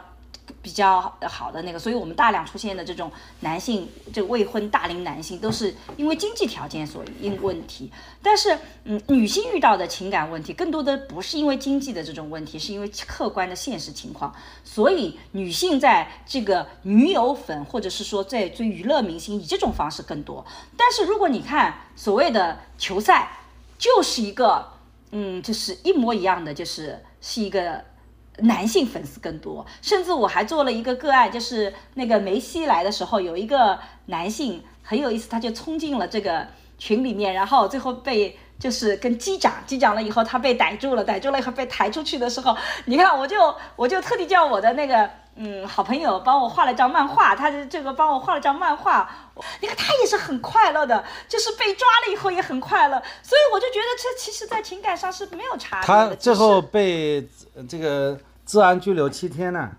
比较好的那个，所以我们大量出现的这种男性，这个未婚大龄男性，都是因为经济条件所因问题。但是，嗯，女性遇到的情感问题，更多的不是因为经济的这种问题，是因为客观的现实情况。所以，女性在这个女友粉，或者是说在追娱乐明星，以这种方式更多。但是，如果你看所谓的球赛，就是一个，嗯，就是一模一样的，就是是一个。男性粉丝更多，甚至我还做了一个个案，就是那个梅西来的时候，有一个男性很有意思，他就冲进了这个群里面，然后最后被就是跟击掌，击掌了以后他被逮住了，逮住了以后被抬出去的时候，你看我就 我就特地叫我的那个嗯好朋友帮我画了张漫画，他的这个帮我画了张漫画，你看他也是很快乐的，就是被抓了以后也很快乐，所以我就觉得这其实在情感上是没有差别的。他最后被这个。治安拘留七天呢？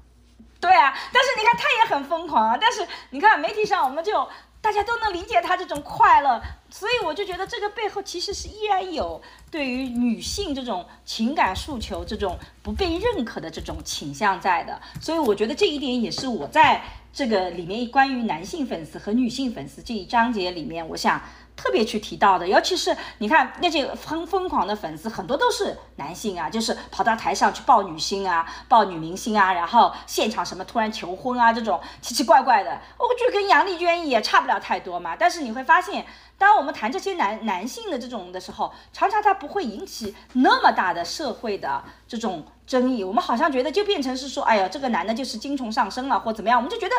对啊，但是你看他也很疯狂啊。但是你看媒体上，我们就大家都能理解他这种快乐，所以我就觉得这个背后其实是依然有对于女性这种情感诉求、这种不被认可的这种倾向在的。所以我觉得这一点也是我在这个里面关于男性粉丝和女性粉丝这一章节里面，我想。特别去提到的，尤其是你看那些疯疯狂的粉丝，很多都是男性啊，就是跑到台上去抱女星啊，抱女明星啊，然后现场什么突然求婚啊，这种奇奇怪怪的，我觉得跟杨丽娟也差不了太多嘛。但是你会发现，当我们谈这些男男性的这种的时候，常常他不会引起那么大的社会的这种争议。我们好像觉得就变成是说，哎呀，这个男的就是精虫上身了，或怎么样，我们就觉得。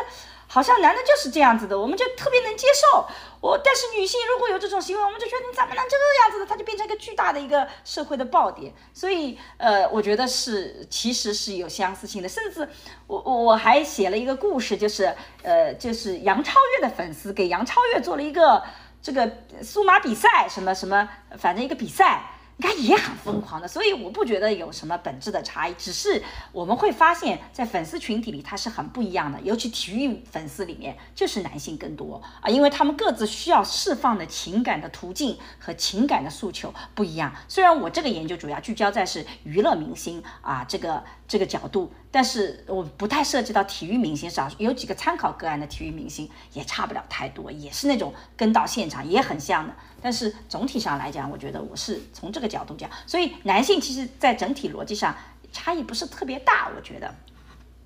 好像男的就是这样子的，我们就特别能接受。我但是女性如果有这种行为，我们就觉得你怎么能这个样子的？它就变成一个巨大的一个社会的爆点。所以呃，我觉得是其实是有相似性的。甚至我我还写了一个故事，就是呃，就是杨超越的粉丝给杨超越做了一个这个数码比赛，什么什么，反正一个比赛。应该也很疯狂的，所以我不觉得有什么本质的差异，只是我们会发现，在粉丝群体里它是很不一样的，尤其体育粉丝里面就是男性更多啊，因为他们各自需要释放的情感的途径和情感的诉求不一样。虽然我这个研究主要聚焦在是娱乐明星啊这个这个角度，但是我不太涉及到体育明星，上有几个参考个案的体育明星也差不了太多，也是那种跟到现场也很像的。但是总体上来讲，我觉得我是从这个角度讲，所以男性其实在整体逻辑上差异不是特别大，我觉得。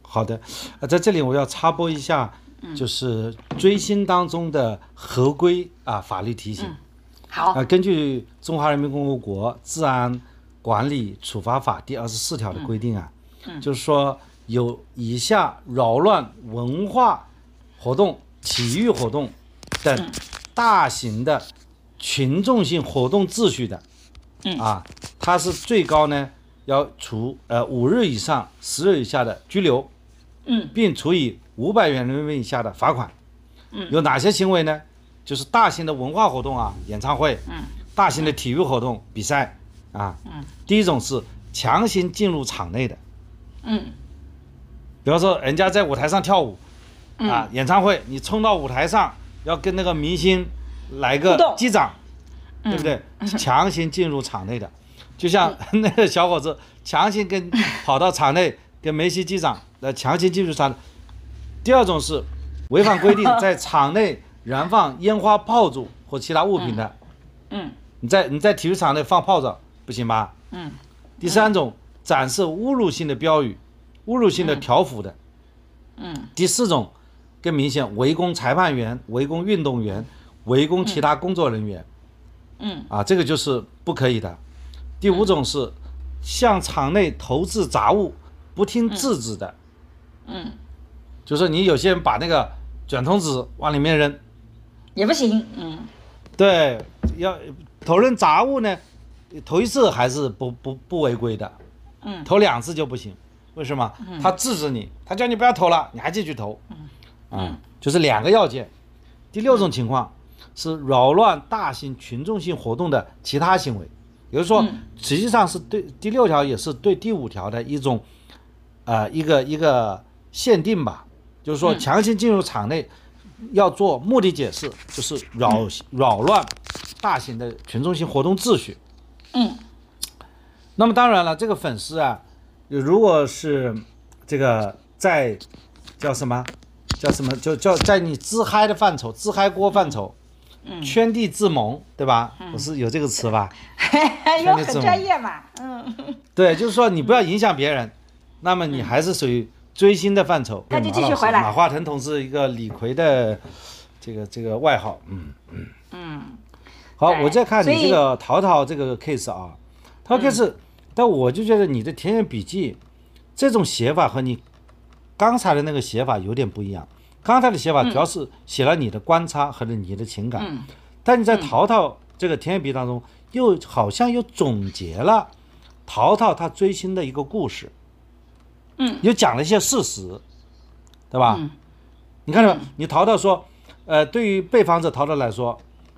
好的，呃，在这里我要插播一下，就是追星当中的合规啊法律提醒。好，啊，根据《中华人民共和国治安管理处罚法》第二十四条的规定啊，就是说有以下扰乱文化活动、体育活动等大型的群众性活动秩序的，啊，它是最高呢要处呃五日以上十日以下的拘留，嗯，并处以五百元人民币以下的罚款。嗯，有哪些行为呢？就是大型的文化活动啊，演唱会，嗯，大型的体育活动比赛啊，嗯，第一种是强行进入场内的，嗯。比方说人家在舞台上跳舞，嗯。啊，演唱会你冲到舞台上要跟那个明星来个击掌，嗯。对不对？强行进入场内的，就像 那个小伙子强行跟跑到场内跟梅西击掌，呃，强行进入场。第二种是违反规定在场内燃放烟花炮竹或其他物品的，嗯。你在你在体育场内放炮仗不行吧？嗯。第三种，展示侮辱性的标语、侮辱性的条幅的。嗯。第四种，更明显，围攻裁判员、围攻运动员、围攻其他工作人员，嗯。啊，这个就是不可以的。第五种是向场内投掷杂物，不听制止的，嗯，就是你有些人把那个卷筒纸往里面扔，也不行，嗯。对，要投扔杂物呢，头一次还是不不不违规的，嗯。投两次就不行，为什么？他制止你，他叫你不要投了，你还继续投，嗯，就是两个要件。第六种情况是扰乱大型群众性活动的其他行为，也就是说，实际上是对第六条也是对第五条的一种，呃，一个一个限定吧，就是说强行进入场内。要做目的解释，就是扰扰乱大型的群众性活动秩序。嗯那么当然了，这个粉丝啊，如果是这个在叫什么叫什么，就叫在你自嗨的范畴、自嗨锅范畴，嗯圈地自萌，对吧？不是有这个词吧？有很专业嘛，嗯，对，就是说你不要影响别人，那么你还是属于追星的范畴。那就继续回来马化腾同志一个李逵的这个这个外号，嗯嗯嗯。好，我再看你这个淘淘这个 case 啊，淘 case，、但我就觉得你的田园笔记这种写法和你刚才的那个写法有点不一样。刚才的写法主要是写了你的观察和你的情感，嗯但你在淘淘这个田园笔记当中，又好像又总结了淘淘他追星的一个故事，嗯，又讲了一些事实，对吧？嗯你看到没有？你淘淘说，呃，对于被访者淘淘来说，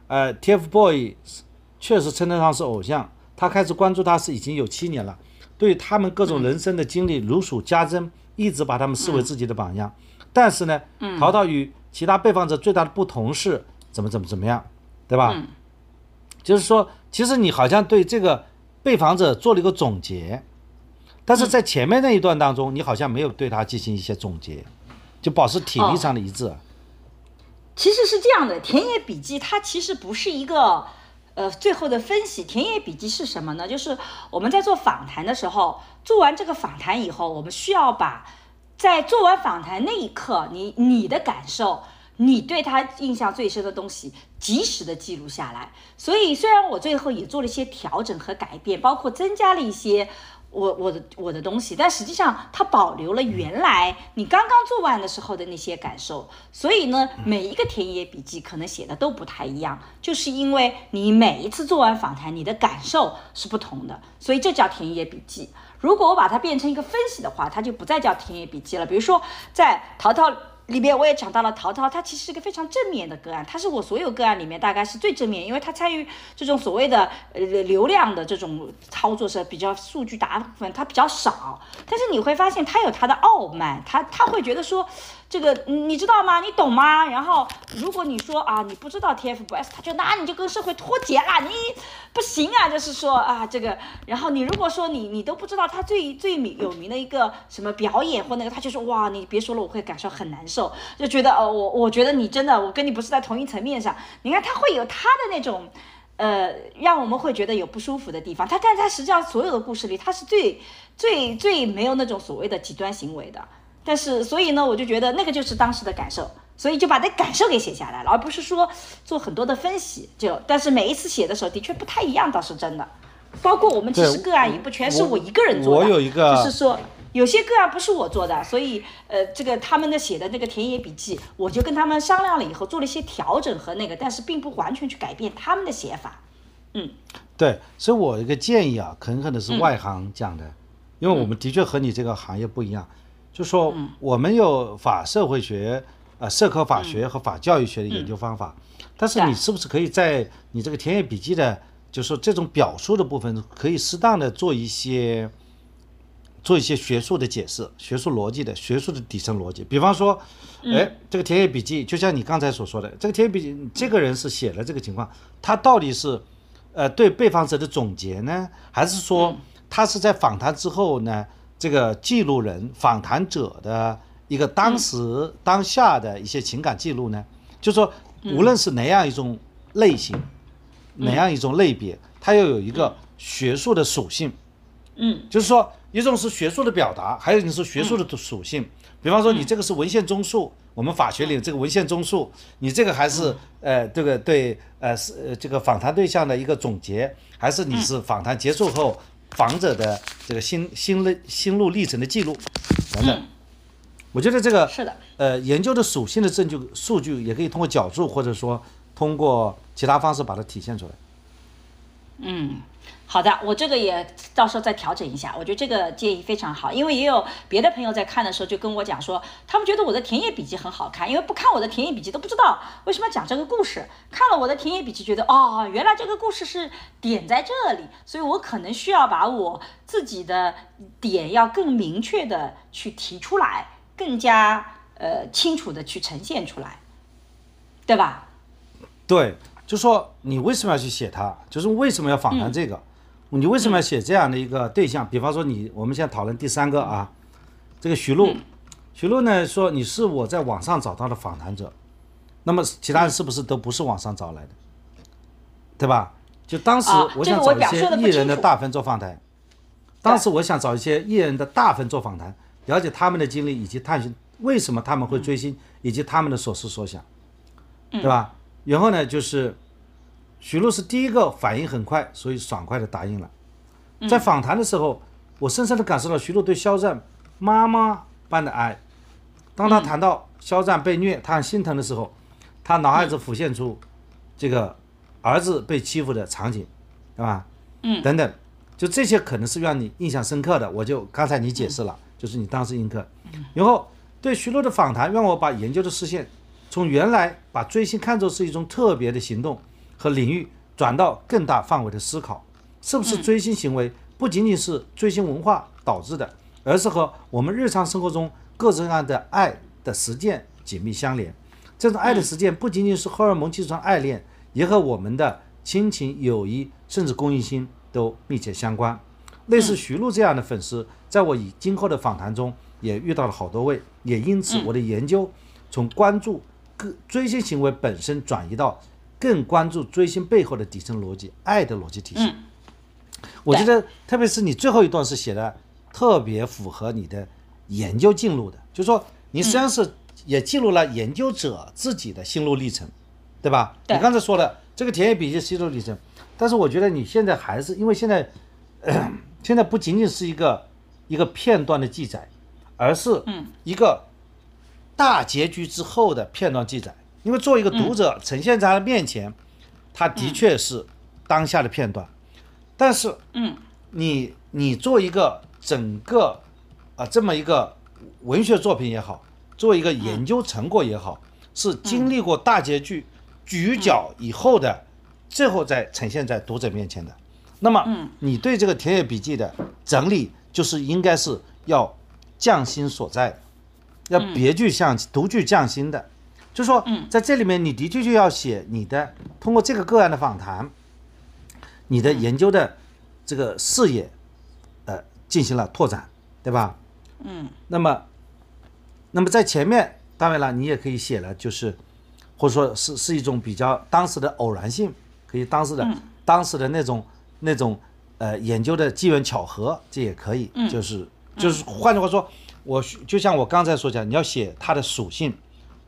呃，TFBOY s 确实称得上是偶像，他开始关注他是已经有七年了，对他们各种人生的经历如数家珍，一直把他们视为自己的榜样。但是呢，淘淘与其他被访者最大的不同是怎么怎么怎么样，对吧？嗯就是说，其实你好像对这个被访者做了一个总结，但是在前面那一段当中，你好像没有对他进行一些总结，就保持体力上的一致。其实是这样的，田野笔记它其实不是一个呃最后的分析。田野笔记是什么呢？就是我们在做访谈的时候，做完这个访谈以后，我们需要把在做完访谈那一刻，你你的感受，你对他印象最深的东西，及时的记录下来。所以虽然我最后也做了一些调整和改变，包括增加了一些。我我的我的东西，但实际上它保留了原来你刚刚做完的时候的那些感受，所以呢，每一个田野笔记可能写的都不太一样，就是因为你每一次做完访谈，你的感受是不同的，所以这叫田野笔记。如果我把它变成一个分析的话，它就不再叫田野笔记了。比如说，在淘淘里面我也讲到了淘淘，他其实是个非常正面的个案，他是我所有个案里面大概是最正面，因为他参与这种所谓的呃流量的这种操作是比较数据大部分，他比较少，但是你会发现他有他的傲慢，他他会觉得说。这个你你知道吗？你懂吗？然后如果你说啊，你不知道 TFBOYS，他就那你就跟社会脱节了，你不行啊，就是说啊这个。然后你如果说你你都不知道他最最名有名的一个什么表演或那个，他就说哇，你别说了，我会感受很难受，就觉得哦我我觉得你真的我跟你不是在同一层面上。你看他会有他的那种，呃，让我们会觉得有不舒服的地方。他但他实际上所有的故事里，他是最最最没有那种所谓的极端行为的。但是，所以呢，我就觉得那个就是当时的感受，所以就把那感受给写下来了，而不是说做很多的分析。就，但是每一次写的时候的确不太一样，倒是真的。包括我们其实个案也不全是我一个人做的，我有一个，就是说有些个案不是我做的，所以呃，这个他们的写的那个田野笔记，我就跟他们商量了以后做了一些调整和那个，但是并不完全去改变他们的写法。嗯，对，所以我一个建议啊，很可能是外行讲的，因为我们的确和你这个行业不一样。就说我们有法社会学、呃社科法学和法教育学的研究方法，但是你是不是可以在你这个田野笔记的，就说这种表述的部分，可以适当的做一些做一些学术的解释、学术逻辑的、学术的底层逻辑。比方说，哎，这个田野笔记，就像你刚才所说的，这个田野笔记，这个人是写了这个情况，他到底是呃对被访者的总结呢，还是说他是在访谈之后呢？这个记录人、访谈者的一个当时当下的一些情感记录呢，就说无论是哪样一种类型，哪样一种类别，它要有一个学术的属性。嗯，就是说一种是学术的表达，还有一种是学术的属性。比方说你这个是文献综述，我们法学里这个文献综述，你这个还是呃这个对呃是这个访谈对象的一个总结，还是你是访谈结束后。访者的这个心心路心路历程的记录等等，我觉得这个是的，呃，研究的属性的证据数据也可以通过角注或者说通过其他方式把它体现出来。嗯。好的，我这个也到时候再调整一下。我觉得这个建议非常好，因为也有别的朋友在看的时候就跟我讲说，他们觉得我的田野笔记很好看，因为不看我的田野笔记都不知道为什么讲这个故事。看了我的田野笔记，觉得哦，原来这个故事是点在这里，所以我可能需要把我自己的点要更明确的去提出来，更加呃清楚的去呈现出来，对吧？对，就说你为什么要去写它，就是为什么要访谈这个。你为什么要写这样的一个对象？比方说，你我们现在讨论第三个啊，这个徐璐，徐璐呢说你是我在网上找到的访谈者，那么其他人是不是都不是网上找来的，对吧？就当时我想找一些艺人的大分做访谈，当时我想找一些艺人的大分做访谈，了解他们的经历以及探寻为什么他们会追星以及他们的所思所想，对吧？然后呢就是。许璐是第一个反应很快，所以爽快的答应了。在访谈的时候，我深深的感受到徐璐对肖战妈妈般的爱。当他谈到肖战被虐，他很心疼的时候，他脑海子浮现出这个儿子被欺负的场景，对吧？嗯，等等，就这些可能是让你印象深刻的。我就刚才你解释了，就是你当时印刻。然后对徐璐的访谈，让我把研究的视线从原来把追星看作是一种特别的行动。和领域转到更大范围的思考，是不是追星行为不仅仅是追星文化导致的，而是和我们日常生活中各种各样的爱的实践紧密相连。这种爱的实践不仅仅是荷尔蒙基础上爱恋，也和我们的亲情、友谊甚至公益心都密切相关。类似徐璐这样的粉丝，在我以今后的访谈中也遇到了好多位，也因此我的研究从关注个追星行为本身转移到。更关注追星背后的底层逻辑，爱的逻辑体系。我觉得，特别是你最后一段是写的特别符合你的研究进路的，就是说你实际上是也记录了研究者自己的心路历程，对吧？你刚才说的这个田野笔记心路历程，但是我觉得你现在还是因为现在现在不仅仅是一个一个片段的记载，而是一个大结局之后的片段记载。因为作为一个读者呈现在他面前，他的确是当下的片段，但是，嗯，你你做一个整个啊这么一个文学作品也好，做一个研究成果也好，是经历过大结局、咀嚼以后的，最后再呈现在读者面前的。那么，你对这个田野笔记的整理，就是应该是要匠心所在的，要别具匠独具匠心的。就说，在这里面，你的确就要写你的通过这个个案的访谈，你的研究的这个视野，呃，进行了拓展，对吧？嗯。那么，那么在前面，当然了，你也可以写了，就是或者说是是一种比较当时的偶然性，可以当时的当时的那种。那种呃研究的机缘巧合，这也可以，就是就是换句话说，我就像我刚才所讲，你要写它的属性，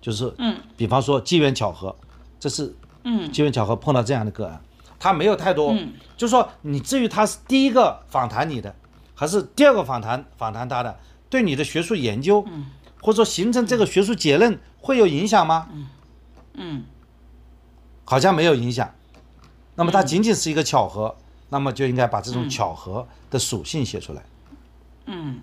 就是嗯，比方说机缘巧合，这是嗯。机缘巧合碰到这样的个案，他没有太多，就是说你至于他是第一个访谈你的，还是第二个访谈访谈他的，对你的学术研究，或者说形成这个学术结论会有影响吗？嗯。嗯，好像没有影响，那么它仅仅是一个巧合。那么就应该把这种巧合的属性写出来。嗯，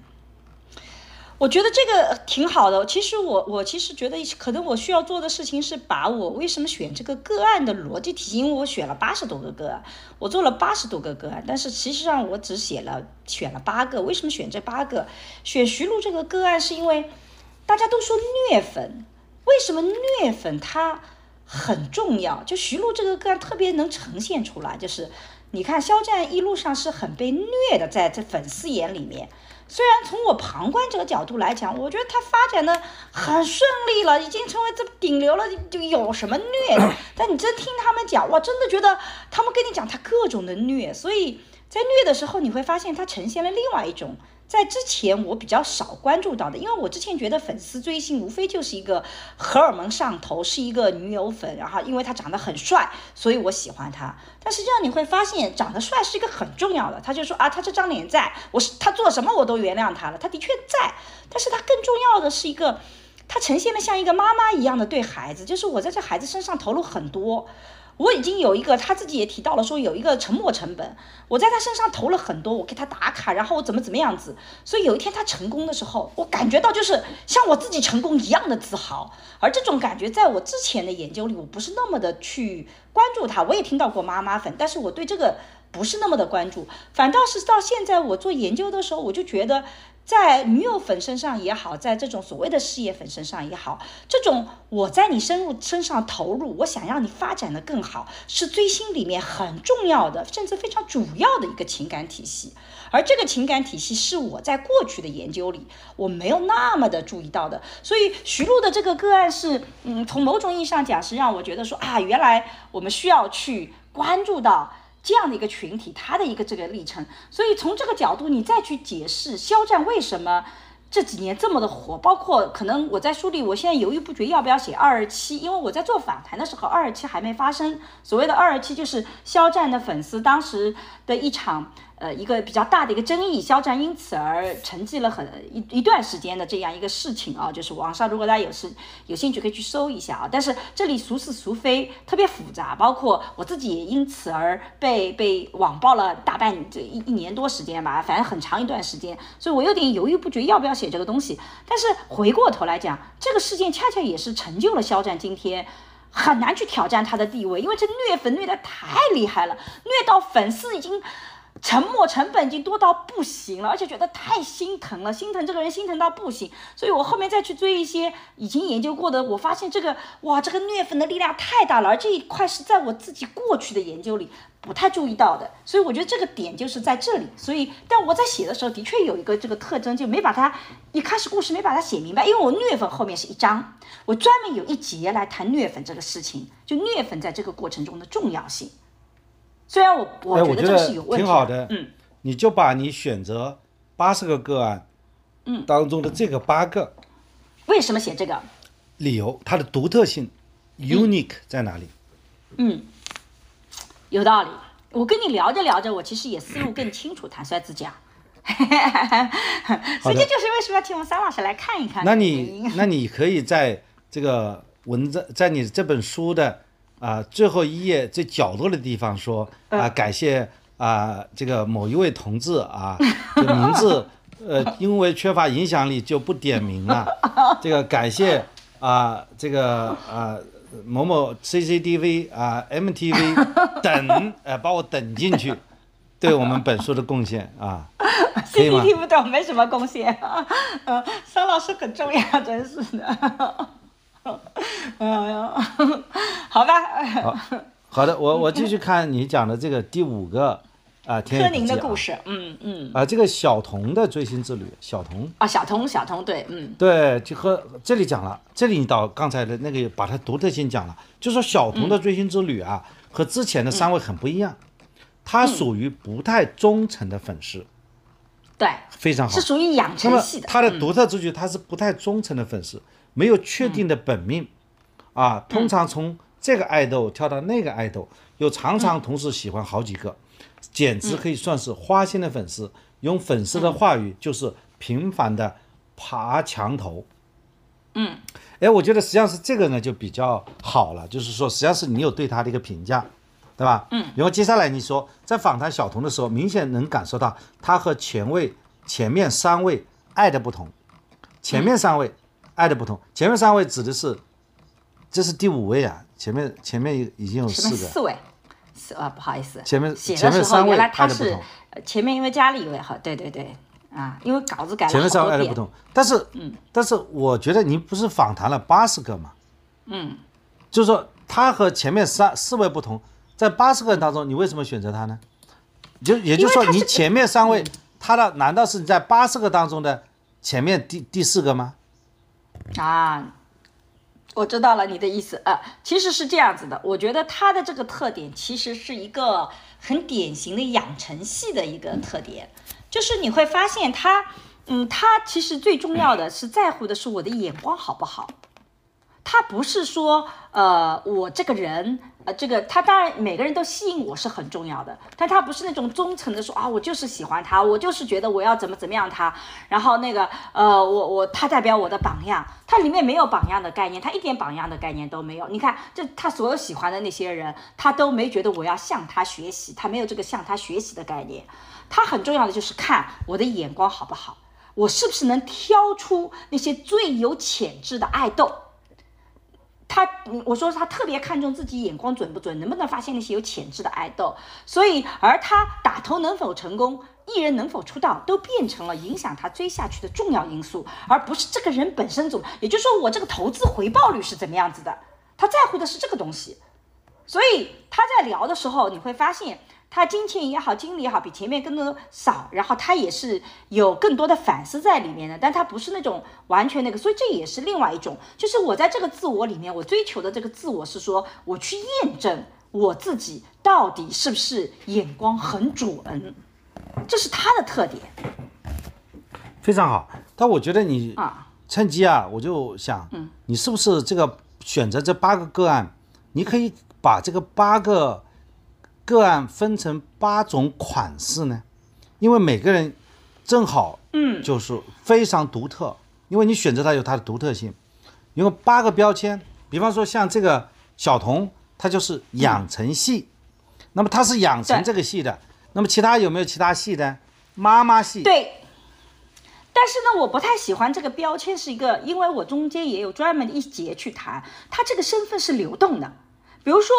我觉得这个挺好的。其实我我其实觉得，可能我需要做的事情是把我为什么选这个个案的逻辑体系，因为我选了八十多个个案，我做了八十多个个案，但是其实上我只写了选了八个。为什么选这八个？选徐璐这个个案是因为大家都说虐粉，为什么虐粉它很重要？就徐璐这个个案特别能呈现出来，就是。你看，肖战一路上是很被虐的，在这粉丝眼里面。虽然从我旁观者角度来讲，我觉得他发展的很顺利了，已经成为这顶流了，就有什么虐？但你真听他们讲，我，真的觉得他们跟你讲他各种的虐。所以在虐的时候，你会发现他呈现了另外一种。在之前我比较少关注到的，因为我之前觉得粉丝追星无非就是一个荷尔蒙上头，是一个女友粉，然后因为他长得很帅，所以我喜欢他。但实际上你会发现，长得帅是一个很重要的。他就说啊，他这张脸在，我是他做什么我都原谅他了，他的确在。但是他更重要的是一个，他呈现的像一个妈妈一样的对孩子，就是我在这孩子身上投入很多。我已经有一个，他自己也提到了，说有一个沉没成本，我在他身上投了很多，我给他打卡，然后我怎么怎么样子，所以有一天他成功的时候，我感觉到就是像我自己成功一样的自豪，而这种感觉在我之前的研究里，我不是那么的去关注他，我也听到过妈妈粉，但是我对这个不是那么的关注，反倒是到现在我做研究的时候，我就觉得。在女友粉身上也好，在这种所谓的事业粉身上也好，这种我在你深入身上投入，我想让你发展的更好，是追星里面很重要的，甚至非常主要的一个情感体系。而这个情感体系是我在过去的研究里我没有那么的注意到的。所以徐璐的这个个案是，嗯，从某种意义上讲是让我觉得说啊，原来我们需要去关注到。这样的一个群体，他的一个这个历程，所以从这个角度，你再去解释肖战为什么这几年这么的火，包括可能我在书里，我现在犹豫不决要不要写二二七，因为我在做访谈的时候，二二七还没发生。所谓的二二七，就是肖战的粉丝当时的一场。呃，一个比较大的一个争议，肖战因此而沉寂了很一一段时间的这样一个事情啊，就是网上如果大家有时有兴趣可以去搜一下啊。但是这里孰是孰非特别复杂，包括我自己也因此而被被网暴了大半这一一年多时间吧，反正很长一段时间，所以我有点犹豫不决要不要写这个东西。但是回过头来讲，这个事件恰恰也是成就了肖战今天很难去挑战他的地位，因为这虐粉虐得太厉害了，虐到粉丝已经。沉没成本已经多到不行了，而且觉得太心疼了，心疼这个人心疼到不行，所以我后面再去追一些已经研究过的，我发现这个哇，这个虐粉的力量太大了，而这一块是在我自己过去的研究里不太注意到的，所以我觉得这个点就是在这里。所以，但我在写的时候的确有一个这个特征，就没把它一开始故事没把它写明白，因为我虐粉后面是一章，我专门有一节来谈虐粉这个事情，就虐粉在这个过程中的重要性。虽然我我觉得这是有问题，挺好的。嗯，你就把你选择八十个个案，嗯，当中的这个八个，为什么写这个？理由，它的独特性，unique 在哪里？嗯，有道理。我跟你聊着聊着，我其实也思路更清楚。坦率自讲，所以这就是为什么要请我们三老师来看一看。那你那你可以在这个文章，在你这本书的。啊，最后一页最角落的地方说啊，感谢啊，这个某一位同志啊，名字呃，因为缺乏影响力就不点名了。这个感谢啊、这个啊、某某 CCTV 啊、MTV 等呃把我等进去，对我们本书的贡献啊，？CCTV 对我没什么贡献，呃，桑老师很重要，真是的。嗯，好吧，好好的，我我继续看你讲的这个第五个啊，天柯宁的故事，嗯嗯，啊，这个小童的追星之旅，小童啊，小童，小童，对，嗯。对，就和这里讲了，这里你到刚才的那个把它独特性讲了，就说小童的追星之旅啊，和之前的三位很不一样，他属于不太忠诚的粉丝，对，非常好是。属于养成系的，他的独特之处，他是不太忠诚的粉丝，没有确定的本命，啊，通常从这个爱豆跳到那个爱豆，又常常同时喜欢好几个，简直可以算是花心的粉丝。用粉丝的话语就是频繁的爬墙头。嗯，哎，我觉得实际上是这个呢就比较好了，就是说实际上是你有对他的一个评价。对吧？嗯，然后接下来你说，在访谈小童的时候，明显能感受到他和前位前面三位爱的不同。前面三位爱的不同，前面三位指的是，这是第五位啊，前面前面已经有四个，四位，四啊，不好意思，前面写前面的时候原来三位爱他是的不同，呃前面因为加了一位哈，对对对，啊，因为稿子改了前面三位爱的不同，但是，嗯，但是我觉得您不是访谈了八十个嘛，嗯，就是说他和前面三四位不同，在八十个人当中，你为什么选择他呢？就也就是说，你前面三位，他的难道是你在八十个当中的前面第第四个吗？啊，我知道了你的意思。呃，其实是这样子的，我觉得他的这个特点其实是一个很典型的养成系的一个特点，就是你会发现他，嗯，他其实最重要的是在乎的是我的眼光好不好。他不是说，呃，我这个人，呃，这个他当然每个人都吸引我是很重要的，但他不是那种忠诚的说啊，我就是喜欢他，我就是觉得我要怎么怎么样他，然后那个，呃，我我他代表我的榜样，他里面没有榜样的概念，他一点榜样的概念都没有。你看，这他所有喜欢的那些人，他都没觉得我要向他学习，他没有这个向他学习的概念。他很重要的就是看我的眼光好不好，我是不是能挑出那些最有潜质的爱豆。他，我说他特别看重自己眼光准不准，能不能发现那些有潜质的爱豆。所以，而他打头能否成功，艺人能否出道，都变成了影响他追下去的重要因素，而不是这个人本身怎么。也就是说，我这个投资回报率是怎么样子的，他在乎的是这个东西。所以他在聊的时候，你会发现他金钱也好，精力也好，比前面更多少。然后他也是有更多的反思在里面的，但他不是那种完全那个，所以这也是另外一种，就是我在这个自我里面，我追求的这个自我是说，我去验证我自己到底是不是眼光很准，这是他的特点非常好。但我觉得你啊。趁机啊，我就想，嗯你是不是这个选择这八个个案，你可以把这个八个个案分成八种款式呢？因为每个人正好，嗯，就是非常独特，因为你选择它有它的独特性。因为八个标签，比方说像这个小童，他就是养成系，那么他是养成这个系的，那么其他有没有其他系的？妈妈系，对，但是呢，我不太喜欢这个标签，是一个，因为我中间也有专门的一节去谈，他这个身份是流动的。比如说，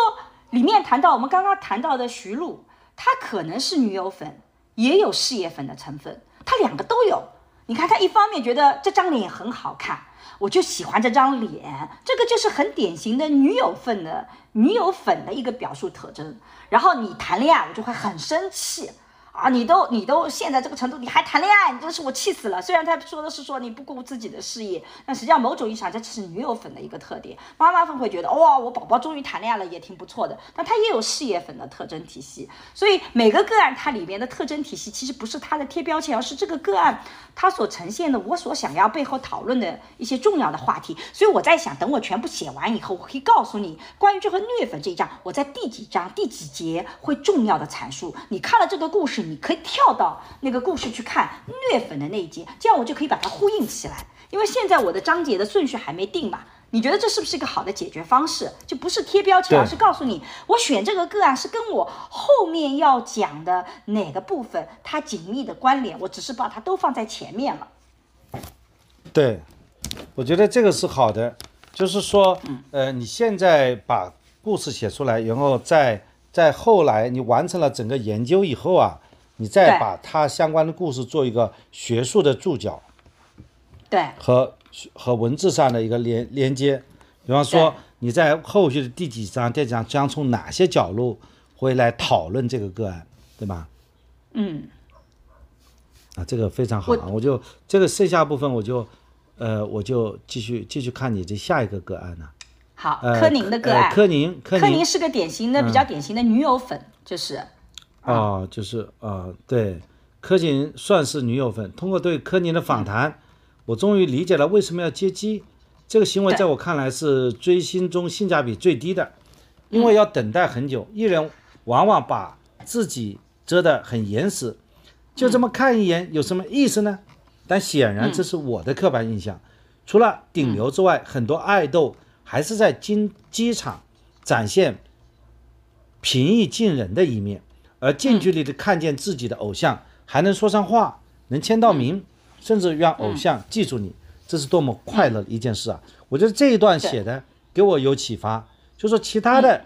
里面谈到我们刚刚谈到的徐璐，她可能是女友粉，也有事业粉的成分，她两个都有。你看，她一方面觉得这张脸很好看，我就喜欢这张脸，这个就是很典型的女友粉的女友粉的一个表述特征。然后你谈恋爱，我就会很生气。啊，你都你都现在这个程度，你还谈恋爱，你真是我气死了。虽然他说的是说你不顾自己的事业，但实际上某种意义上这只是女友粉的一个特点。妈妈粉会觉得哇、我宝宝终于谈恋爱了，也挺不错的。但他也有事业粉的特征体系，所以每个个案它里面的特征体系其实不是它的贴标签，而是这个个案它所呈现的我所想要背后讨论的一些重要的话题。所以我在想，等我全部写完以后，我可以告诉你关于这个虐粉这一章，我在第几章第几节会重要的阐述。你看了这个故事，你可以跳到那个故事去看虐粉的那一节，这样我就可以把它呼应起来。因为现在我的章节的顺序还没定嘛，你觉得这是不是一个好的解决方式？就不是贴标签，而是告诉你，我选这个个案是跟我后面要讲的哪个部分它紧密的关联，我只是把它都放在前面了。对，我觉得这个是好的，就是说，嗯呃，你现在把故事写出来，然后再在后来你完成了整个研究以后啊，你再把它相关的故事做一个学术的注脚对，和和文字上的一个连连接，比方说你在后续的第几章、第几章将从哪些角度会来讨论这个个案，对吧？嗯，啊，这个非常好啊！我就这个剩下部分我就，呃，我就继续继续看你这下一个个案呢、好，呃，柯宁的个案，呃柯宁，柯宁柯宁是个典型的、比较典型的女友粉，就是哦，就是呃，对，柯宁算是女友粉。通过对柯宁的访谈，我终于理解了为什么要接机。这个行为在我看来是追星中性价比最低的，因为要等待很久，艺人往往把自己遮得很严实，就这么看一眼有什么意思呢？但显然这是我的刻板印象。除了顶流之外，很多爱豆还是在经机场展现平易近人的一面，而近距离的看见自己的偶像，还能说上话，能签到名，甚至让偶像记住你，这是多么快乐的一件事啊！我觉得这一段写的给我有启发，就说其他的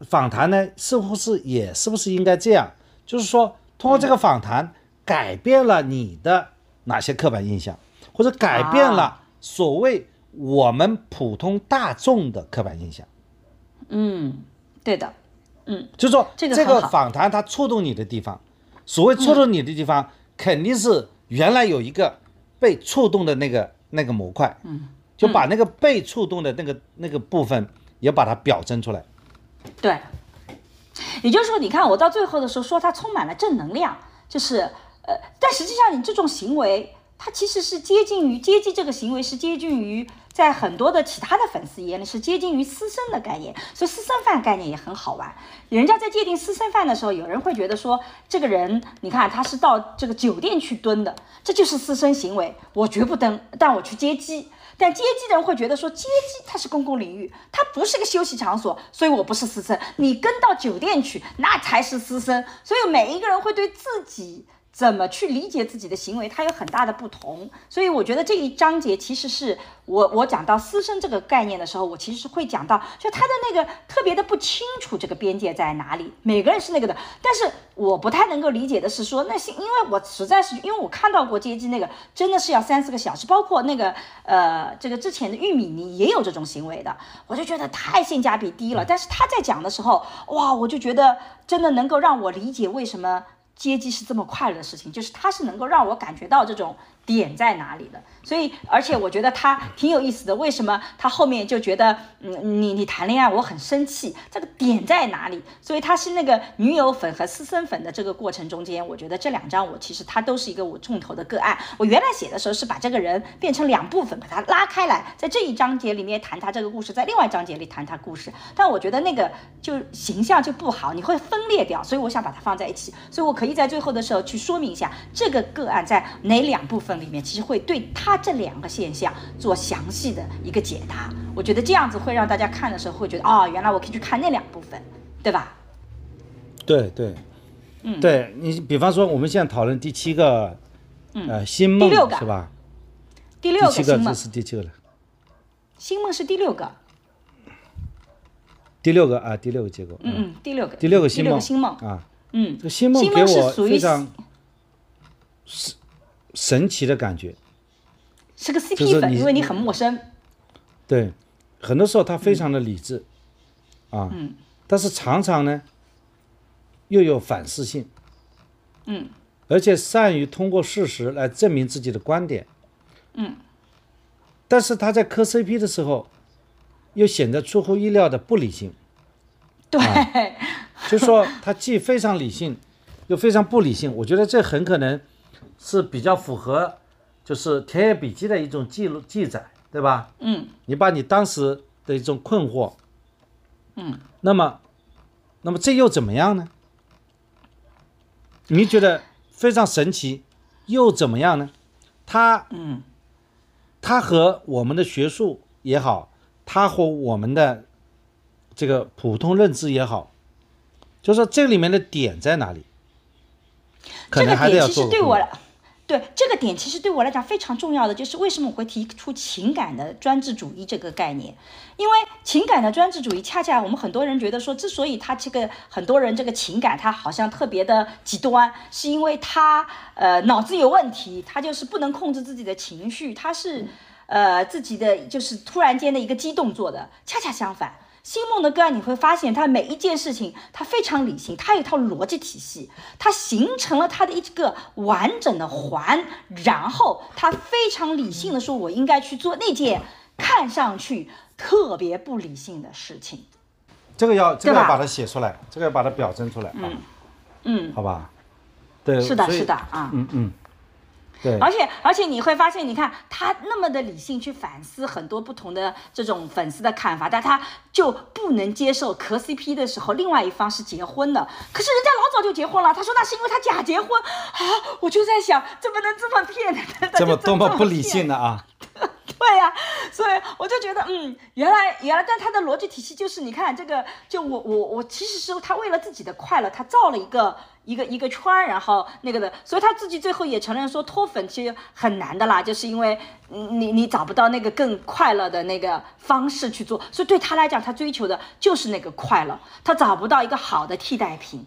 访谈呢，似乎是也是不是应该这样？就是说，通过这个访谈，改变了你的哪些刻板印象，或者改变了所谓我们普通大众的刻板印象。嗯，对的，就是说这个这个访谈它触动你的地方，所谓触动你的地方，肯定是原来有一个被触动的那个那个模块，嗯，就把那个被触动的那个那个部分也把它表征出来。对，也就是说，你看我到最后的时候说它充满了正能量，就是呃，但实际上你这种行为，它其实是接近于接机这个行为是接近于在很多的其他的粉丝眼里是接近于私生的概念，所以私生饭概念也很好玩。人家在界定私生饭的时候，有人会觉得说，这个人你看他是到这个酒店去蹲的，这就是私生行为，我绝不登，但我去接机。但接机的人会觉得说，接机它是公共领域，它不是个休息场所，所以我不是私生。你跟到酒店去，那才是私生。所以每一个人会对自己怎么去理解自己的行为，它有很大的不同。所以我觉得这一章节其实是我我讲到私生这个概念的时候，我其实是会讲到，就他的那个特别的不清楚这个边界在哪里，每个人是那个的。但是我不太能够理解的是说，那是因为我实在是因为我看到过接机那个真的是要三四个小时，包括那个呃这个之前的玉米泥也有这种行为的，我就觉得太性价比低了。但是他在讲的时候，哇，我就觉得真的能够让我理解为什么。接机是这么快乐的事情，就是它是能够让我感觉到这种点在哪里的，所以而且我觉得他挺有意思的。为什么他后面就觉得，嗯，你你谈恋爱我很生气，这个点在哪里？所以他是那个女友粉和私生粉的这个过程中间，我觉得这两章我其实他都是一个我重头的个案。我原来写的时候是把这个人变成两部分，把它拉开来，在这一章节里面谈他这个故事，在另外一章节里谈他故事。但我觉得那个就形象就不好，你会分裂掉，所以我想把它放在一起，所以我可以在最后的时候去说明一下这个个案在哪两部分里面，其实会对他这两个现象做详细的一个解答。我觉得这样子会让大家看的时候会觉得，哦，原来我可以去看那两部分，对吧？对对，嗯，对你比方说我们现在讨论第七个，呃，新梦第六个。是吧？第六第七个是第七个了，星梦是第六个，第六个啊，第六个结构，嗯嗯，第六个，第六个第六星梦个星梦，啊，嗯。这，个星梦给我非常神神奇的感觉。是个 CP 粉，因为你很陌生，对，很多时候他非常的理智，啊，但是常常呢又有反思性，嗯，而且善于通过事实来证明自己的观点，嗯，但是他在磕 CP 的时候，又显得出乎意料的不理性，对，就说他既非常理性，又非常不理性，我觉得这很可能是比较符合就是田野笔记的一种记录记载，对吧？嗯，你把你当时的一种困惑，嗯，那么，那么这又怎么样呢？你觉得非常神奇，又怎么样呢？它，嗯，它和我们的学术也好，它和我们的这个普通认知也好，就是说这里面的点在哪里？可这能还得个点其实要做对这个点其实对我来讲非常重要的，就是为什么我会提出情感的专制主义这个概念？因为情感的专制主义，恰恰我们很多人觉得说，之所以他这个很多人这个情感他好像特别的极端，是因为他呃脑子有问题，他就是不能控制自己的情绪，他是呃自己的就是突然间的一个激动做的，恰恰相反。星梦的个案，你会发现他每一件事情，他非常理性，他有一套逻辑体系，他形成了他的一个完整的环，然后他非常理性的说，我应该去做那件看上去特别不理性的事情。这个要这个要把它写出来，这个要把它表征出来啊，嗯，好吧？对，是的，是的啊。嗯嗯，对，而且而且你会发现，你看他那么的理性去反思很多不同的这种粉丝的看法，但他就不能接受磕 CP 的时候，另外一方是结婚的，可是人家老早就结婚了。他说那是因为他假结婚啊，我就在想怎么能这么骗呢？这么多么不理性的啊！对呀、所以我就觉得，嗯，原来原来，但他的逻辑体系就是，你看这个，就我我我，其实是他为了自己的快乐，他造了一个一个一个圈，然后那个的，所以他自己最后也承认说脱粉其实很难的啦，就是因为你你找不到那个更快乐的那个方式去做，所以对他来讲，他追求的就是那个快乐，他找不到一个好的替代品。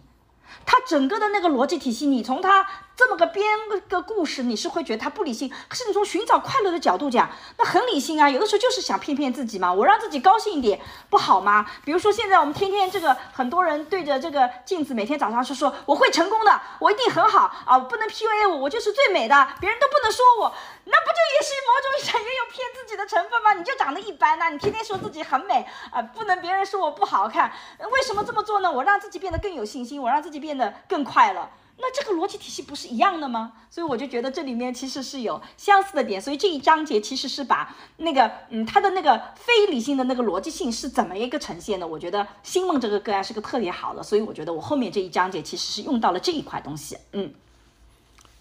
他整个的那个逻辑体系，你从他这么个编个故事，你是会觉得他不理性。可是你从寻找快乐的角度讲，那很理性啊。有的时候就是想骗骗自己嘛，我让自己高兴一点，不好吗？比如说现在我们天天这个很多人对着这个镜子，每天早上是说我会成功的，我一定很好啊，不能 PUA 我，我就是最美的，别人都不能说我，那不就也是某种意义上也有骗自己的成分吗？你就长得一般呐、你天天说自己很美啊、不能别人说我不好看，为什么这么做呢？我让自己变得更有信心，我让自己变得更快乐。那这个逻辑体系不是一样的吗？所以我就觉得这里面其实是有相似的点，所以这一章节其实是把那个嗯它的那个非理性的那个逻辑性是怎么一个呈现的？我觉得星梦这个个案是个特别好的，所以我觉得我后面这一章节其实是用到了这一块东西。嗯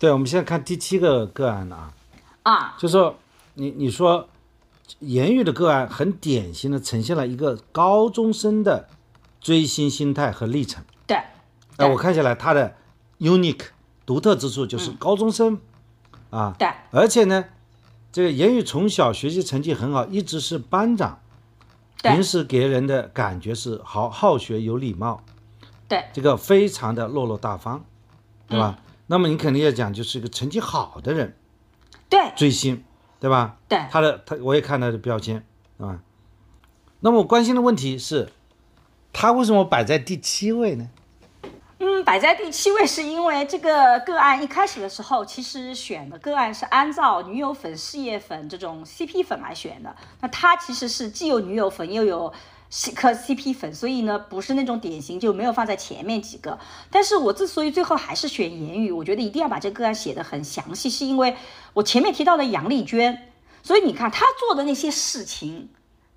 对，我们现在看第七个个案啊，啊，就是你你说言语的个案很典型的呈现了一个高中生的追星心态和历程。对，哎、对我看下来他的 unique 独特之处就是高中生、啊，对而且呢，这个言语从小学习成绩很好，一直是班长，对平时给人的感觉是好好学有礼貌，对这个非常的落落大方，对吧？嗯那么你肯定要讲就是一个成绩好的人对追星，对吧？对他的他我也看他的标签，啊。那么我关心的问题是，他为什么摆在第七位呢？嗯，摆在第七位是因为这个个案一开始的时候，其实选的个案是按照女友粉、事业粉这种 CP 粉来选的。那他其实是既有女友粉又有 C 颗 CP 粉，所以呢不是那种典型，就没有放在前面几个。但是我之所以最后还是选言语，我觉得一定要把这个案写得很详细，是因为我前面提到了杨丽娟，所以你看她做的那些事情，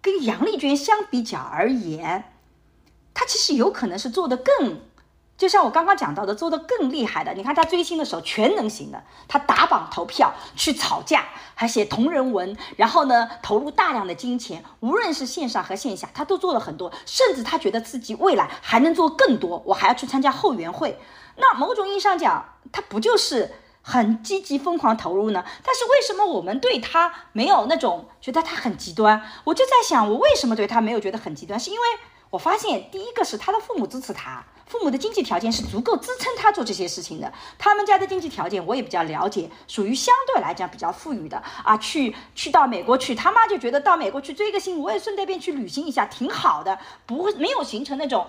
跟杨丽娟相比较而言，她其实有可能是做的更。就像我刚刚讲到的，做的更厉害的。你看他追星的时候全能型的，他打榜投票，去吵架，还写同人文，然后呢投入大量的金钱，无论是线上和线下，他都做了很多，甚至他觉得自己未来还能做更多，我还要去参加后援会。那某种意义上讲，他不就是很积极疯狂投入呢？但是为什么我们对他没有那种觉得他很极端？我就在想，我为什么对他没有觉得很极端？是因为我发现，第一个是他的父母支持他，父母的经济条件是足够支撑他做这些事情的。他们家的经济条件我也比较了解，属于相对来讲比较富裕的啊。去去到美国去，他妈就觉得到美国去追个星，我也顺带便去旅行一下，挺好的，不会没有形成那种。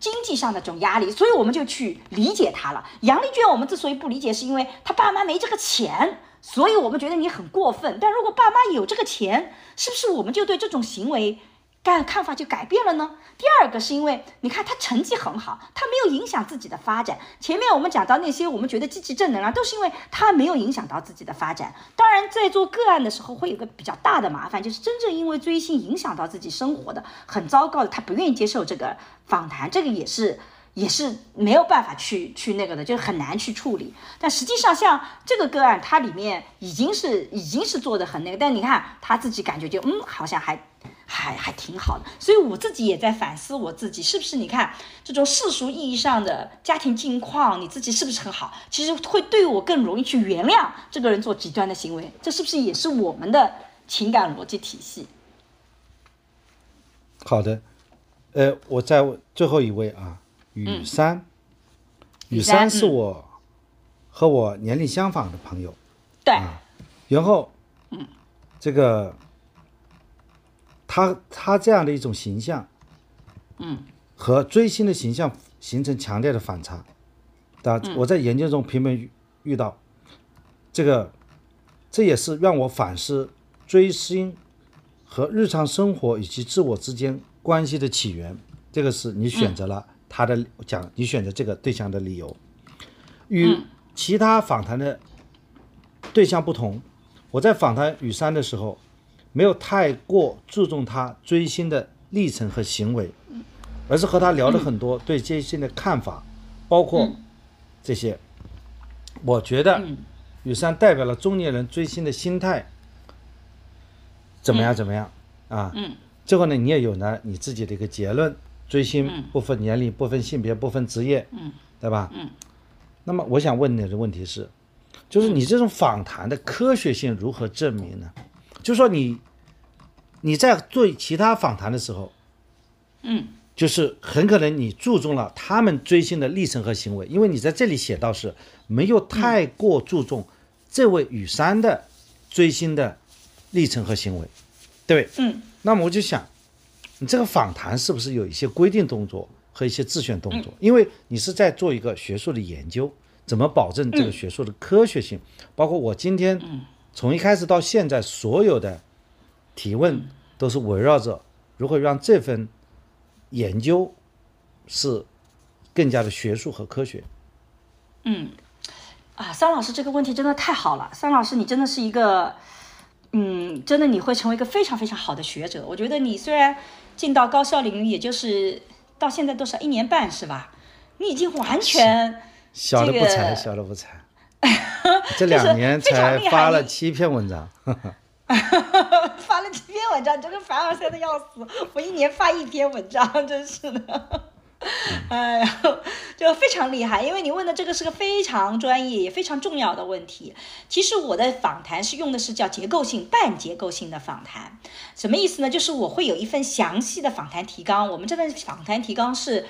经济上的这种压力，所以我们就去理解他了。杨丽娟，我们之所以不理解，是因为他爸妈没这个钱，所以我们觉得你很过分。但如果爸妈有这个钱，是不是我们就对这种行为看看法就改变了呢？第二个是因为你看他成绩很好，他没有影响自己的发展。前面我们讲到那些我们觉得积极正能量，都是因为他没有影响到自己的发展。当然，在做个案的时候，会有个比较大的麻烦，就是真正因为追星影响到自己生活的很糟糕的，他不愿意接受这个访谈，这个也是。也是没有办法去去那个的，就很难去处理。但实际上，像这个个案，它里面已经是已经是做的很那个，但你看他自己感觉就嗯，好像还还还还挺好的。所以我自己也在反思我自己，是不是你看这种世俗意义上的家庭境况，你自己是不是很好？其实会对我更容易去原谅这个人做极端的行为，这是不是也是我们的情感逻辑体系？好的，呃，我再问最后一位啊，雨山，雨山是我和我年龄相仿的朋友，对，然后，嗯，这个他他这样的一种形象，嗯，和追星的形象形成强烈的反差，啊，我在研究中频频遇遇到，这个这也是让我反思追星。和日常生活以及自我之间关系的起源，这个是你选择了他的讲，你选择这个对象的理由，与其他访谈的对象不同，我在访谈雨山的时候，没有太过注重他追星的历程和行为，而是和他聊了很多对追星的看法，包括这些。我觉得雨山代表了中年人追星的心态。怎么样？怎么样？啊，嗯，最后呢，你也有了你自己的一个结论：追星不分年龄、不分性别、不分职业，嗯，对吧？嗯。那么我想问你的问题是，就是你这种访谈的科学性如何证明呢？就是说你你在做其他访谈的时候，嗯，就是很可能你注重了他们追星的历程和行为，因为你在这里写到是没有太过注重这位雨山的追星的。历程和行为，对，嗯，那么我就想，你这个访谈是不是有一些规定动作和一些自选动作？因为你是在做一个学术的研究，怎么保证这个学术的科学性？包括我今天从一开始到现在所有的提问都是围绕着如何让这份研究是更加的学术和科学。嗯，啊，桑老师这个问题真的太好了，桑老师你真的是一个。嗯，真的你会成为一个非常非常好的学者。我觉得你虽然进到高校领域，也就是到现在多少一年半是吧？你已经完全小的不才，小的不才。这两年才 发了七篇文章，发了七篇文章，这个凡尔赛的要死。我一年发一篇文章，真是的。哎呀，就非常厉害，因为你问的这个是个非常专业也非常重要的问题。其实我的访谈是用的是叫结构性、半结构性的访谈，什么意思呢？就是我会有一份详细的访谈提纲，我们这份访谈提纲是。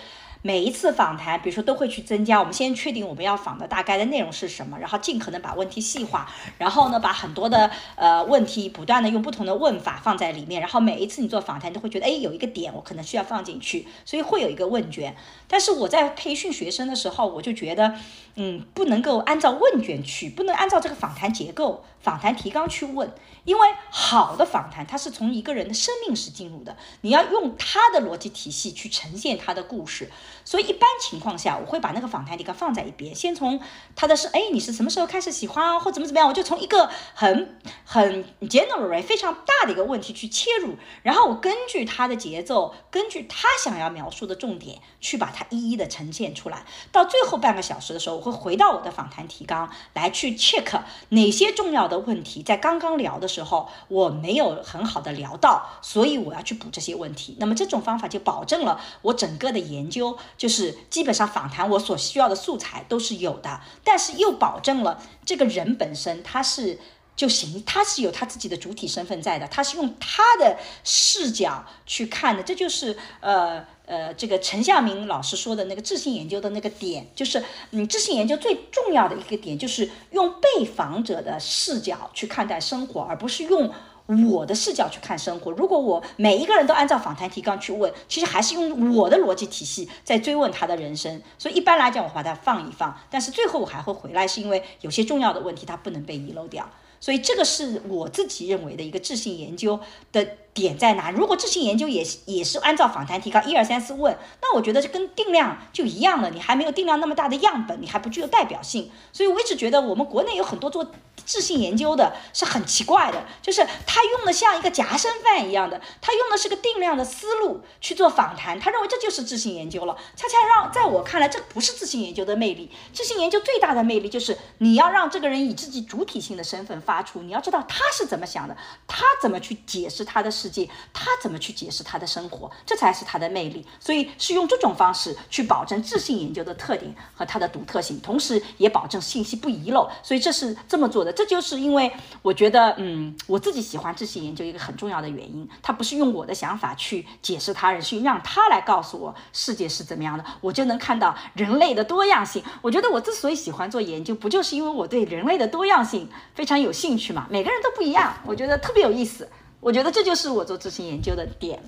每一次访谈，比如说都会去增加。我们先确定我们要访的大概的内容是什么，然后尽可能把问题细化，然后呢，把很多的呃问题不断的用不同的问法放在里面。然后每一次你做访谈，都会觉得哎有一个点我可能需要放进去，所以会有一个问卷。但是我在培训学生的时候，我就觉得嗯不能够按照问卷去，不能按照这个访谈结构、访谈提纲去问。因为好的访谈，它是从一个人的生命史进入的，你要用他的逻辑体系去呈现他的故事。所以一般情况下，我会把那个访谈提纲放在一边，先从他的是，哎，你是什么时候开始喜欢啊，或怎么怎么样，我就从一个很很 general 非常大的一个问题去切入，然后我根据他的节奏，根据他想要描述的重点，去把它一一的呈现出来。到最后半个小时的时候，我会回到我的访谈提纲来去 check 哪些重要的问题，在刚刚聊的。时候我没有很好的聊到，所以我要去补这些问题。那么这种方法就保证了我整个的研究，就是基本上访谈我所需要的素材都是有的，但是又保证了这个人本身他是就行，他是有他自己的主体身份在的，他是用他的视角去看的，这就是呃。呃，这个陈向明老师说的那个智性研究的那个点，就是嗯，智性研究最重要的一个点，就是用被访者的视角去看待生活，而不是用我的视角去看生活。如果我每一个人都按照访谈提纲去问，其实还是用我的逻辑体系在追问他的人生。所以一般来讲，我把它放一放，但是最后我还会回来，是因为有些重要的问题它不能被遗漏掉。所以这个是我自己认为的一个智性研究的。点在哪？如果智性研究也也是按照访谈提纲一二三四问，那我觉得这跟定量就一样了。你还没有定量那么大的样本，你还不具有代表性。所以我一直觉得我们国内有很多做智性研究的是很奇怪的，就是他用的像一个夹生饭一样的，他用的是个定量的思路去做访谈，他认为这就是智性研究了。恰恰让在我看来，这不是质性研究的魅力。智性研究最大的魅力就是你要让这个人以自己主体性的身份发出，你要知道他是怎么想的，他怎么去解释他的。世界，他怎么去解释他的生活，这才是他的魅力。所以是用这种方式去保证质性研究的特点和它的独特性，同时也保证信息不遗漏。所以这是这么做的，这就是因为我觉得，嗯，我自己喜欢质性研究一个很重要的原因，它不是用我的想法去解释他人，是让他来告诉我世界是怎么样的，我就能看到人类的多样性。我觉得我之所以喜欢做研究，不就是因为我对人类的多样性非常有兴趣嘛？每个人都不一样，我觉得特别有意思。我觉得这就是我做咨询研究的点。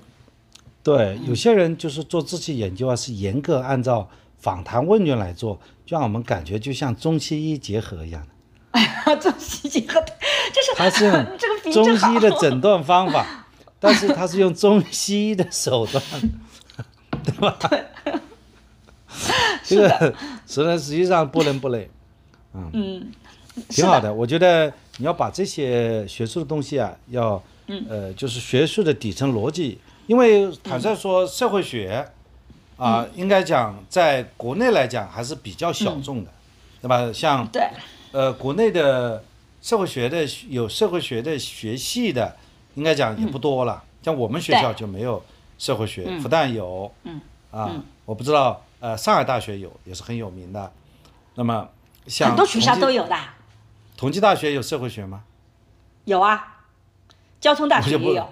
对，有些人就是做咨询研究啊，是严格按照访谈问卷来做，就让我们感觉就像中西医结合一样的。哎呀，中西医结合，就是他是用 这个中西医的诊断方法，但是他是用中西医的手段，对吧？这个实呢，实际上不伦不类，嗯，挺好的。我觉得你要把这些学术的东西啊，要嗯。呃，就是学术的底层逻辑，因为坦率说，社会学啊，嗯应该讲在国内来讲还是比较小众的，对吧？像对，呃，国内的社会学的有社会学的学系的，应该讲也不多了。像我们学校就没有社会学，复旦有，嗯。啊，我不知道，呃，上海大学有，也是很有名的。那么像很多学校都有的，同济大学有社会学吗？有啊，交通大学也有。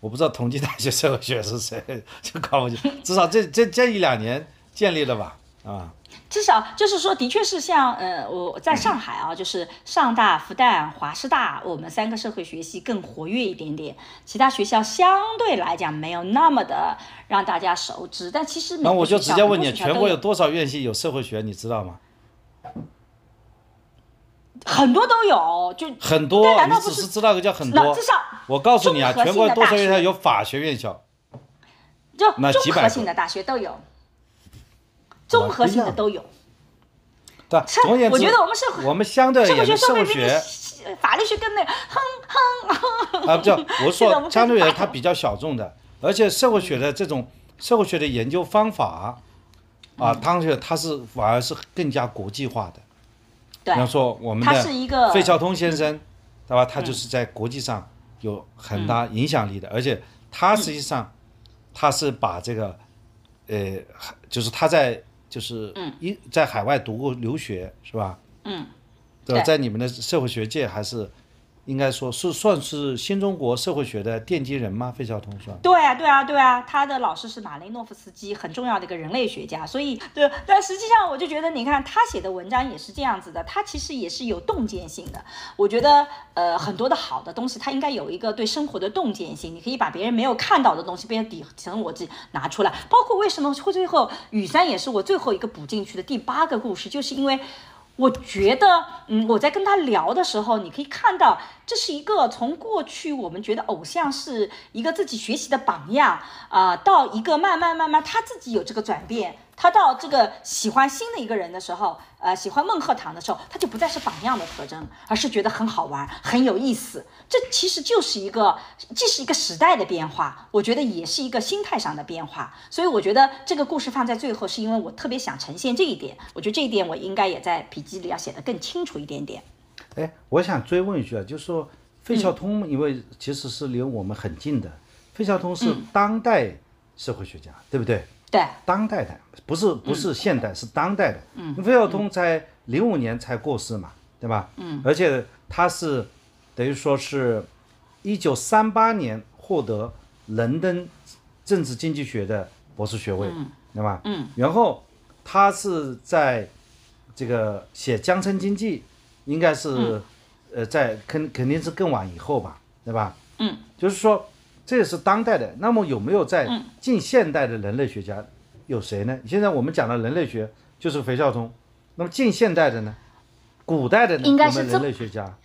我不知道同济大学社会学是谁，就搞不清。至少这这这一两年建立了吧？啊，至少就是说，的确是像呃，我在上海啊，就是上大、复旦、华师大，我们三个社会学系更活跃一点点，其他学校相对来讲没有那么的让大家熟知。但其实那我就直接问你，全国有多少院系有社会学？你知道吗？很多都有，就很多但，难你只道不是是知道个叫很多至。少我告诉你啊，全国多少院校有法学院校？就那几百个综合性的大学都有，综合性的都有。对吧，是总而言之，我觉得我们社会我们相对而社会学言，社会学法律学跟那个哼哼啊，不叫我 说相对而言它比较小众的，而且社会学的这种社会学的研究方法啊，嗯当然它是反而是更加国际化的。对比方说我们的费孝通先生，对吧？他就是在国际上有很大影响力的，而且他实际上他是把这个，呃，就是他在就是一在海外读过留学是吧？嗯，对吧？对在你们的社会学界还是应该说是算是新中国社会学的奠基人吗？费孝通算？对啊，对啊，对啊，他的老师是马雷诺夫斯基，很重要的一个人类学家。所以，对，但实际上我就觉得，你看他写的文章也是这样子的，他其实也是有洞见性的。我觉得，呃，很多的好的东西，他应该有一个对生活的洞见性。你可以把别人没有看到的东西，变成底层逻辑拿出来。包括为什么会最后雨山也是我最后一个补进去的第八个故事，就是因为。我觉得，嗯，我在跟他聊的时候，你可以看到，这是一个从过去我们觉得偶像是一个自己学习的榜样啊、到一个慢慢慢慢他自己有这个转变，他到这个喜欢新的一个人的时候，呃，喜欢孟鹤堂的时候，他就不再是榜样的特征，而是觉得很好玩、很有意思。这其实就是一个，既是一个时代的变化，我觉得也是一个心态上的变化。所以我觉得这个故事放在最后，是因为我特别想呈现这一点。我觉得这一点我应该也在笔记里要写得更清楚一点点。哎，我想追问一句啊，就是说费孝通，因为其实是离我们很近的，费孝通是当代社会学家，对不对？对，当代的，不是不是现代，是当代的。嗯，费孝通在零五年才过世嘛，对吧？嗯，而且他是等于说是，一九三八年获得伦敦政治经济学的博士学位，对吧？嗯，然后他是在这个写江城经济，应该是、呃在肯肯定是更晚以后吧，对吧？嗯，就是说这也是当代的。那么有没有在近现代的人类学家有谁呢？现在我们讲的人类学就是肥孝通，那么近现代的呢？古代的呢？应该是这我们人类学家。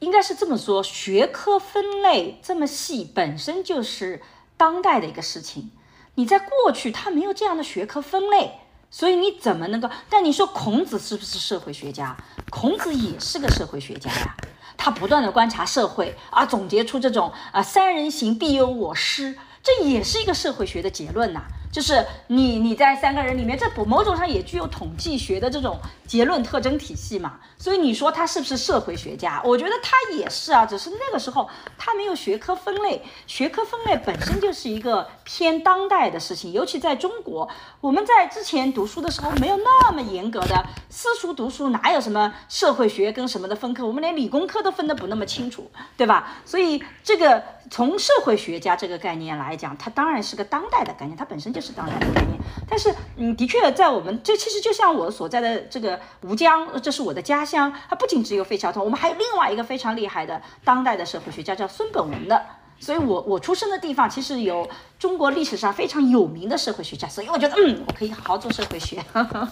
应该是这么说，学科分类这么细，本身就是当代的一个事情。你在过去他没有这样的学科分类，所以你怎么能够？但你说孔子是不是社会学家？孔子也是个社会学家呀，他不断的观察社会啊，总结出这种啊“三人行必有我师”，这也是一个社会学的结论呐、就是你你在三个人里面，这某种上也具有统计学的这种结论特征体系嘛。所以你说他是不是社会学家？我觉得他也是啊，只是那个时候他没有学科分类，学科分类本身就是一个偏当代的事情，尤其在中国，我们在之前读书的时候没有那么严格的私塾读书，哪有什么社会学跟什么的分科？我们连理工科都分得不那么清楚，对吧？所以这个从社会学家这个概念来讲，它当然是个当代的概念，它本身就是当代的概念。但是，嗯，的确在我们这其实就像我所在的这个吴江，这是我的家乡，它不仅只有费孝通，我们还有另外一个非常厉害的当代的社会学家叫孙本文的。所以我我出生的地方其实有中国历史上非常有名的社会学家，所以我觉得嗯，我可以好好做社会学。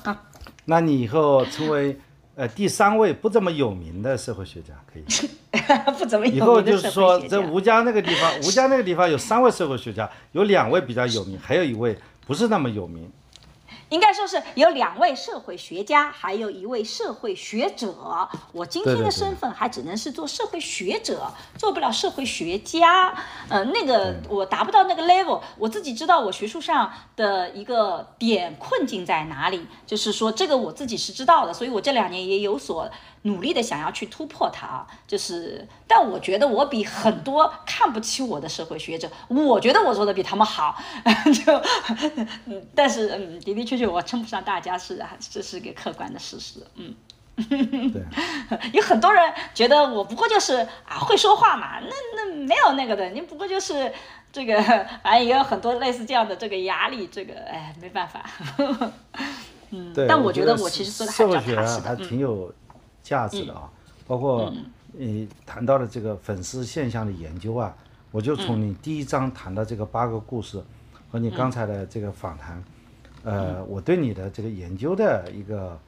那你以后成为呃第三位不怎么有名的社会学家可以。不怎么有以后名的社会就是说，在吴家那个地方，吴家那个地方有三位社会学家，有两位比较有名，还有一位不是那么有名。应该说是有两位社会学家，还有一位社会学者。我今天的身份还只能是做社会学者，做不了社会学家。呃，那个我达不到那个 level，我自己知道我学术上的一个点困境在哪里，就是说这个我自己是知道的，所以我这两年也有所努力的想要去突破它啊。就是，但我觉得我比很多看不起我的社会学者，我觉得我做的比他们好，就，嗯，但是嗯，的的确确我称不上大家是啊，这是个客观的事实，嗯。对，有很多人觉得我不过就是啊会说话嘛，那那没有那个的，你不过就是这个，反正也有很多类似这样的这个压力，这个哎没办法。嗯，对，但我觉得我其实做的还社比较踏实的，嗯挺有价值的啊，包括你谈到的这个粉丝现象的研究啊，我就从嗯。你第一章谈到这个八个故事和你刚才的这个访谈，嗯。呃，我对你的这个研究的一个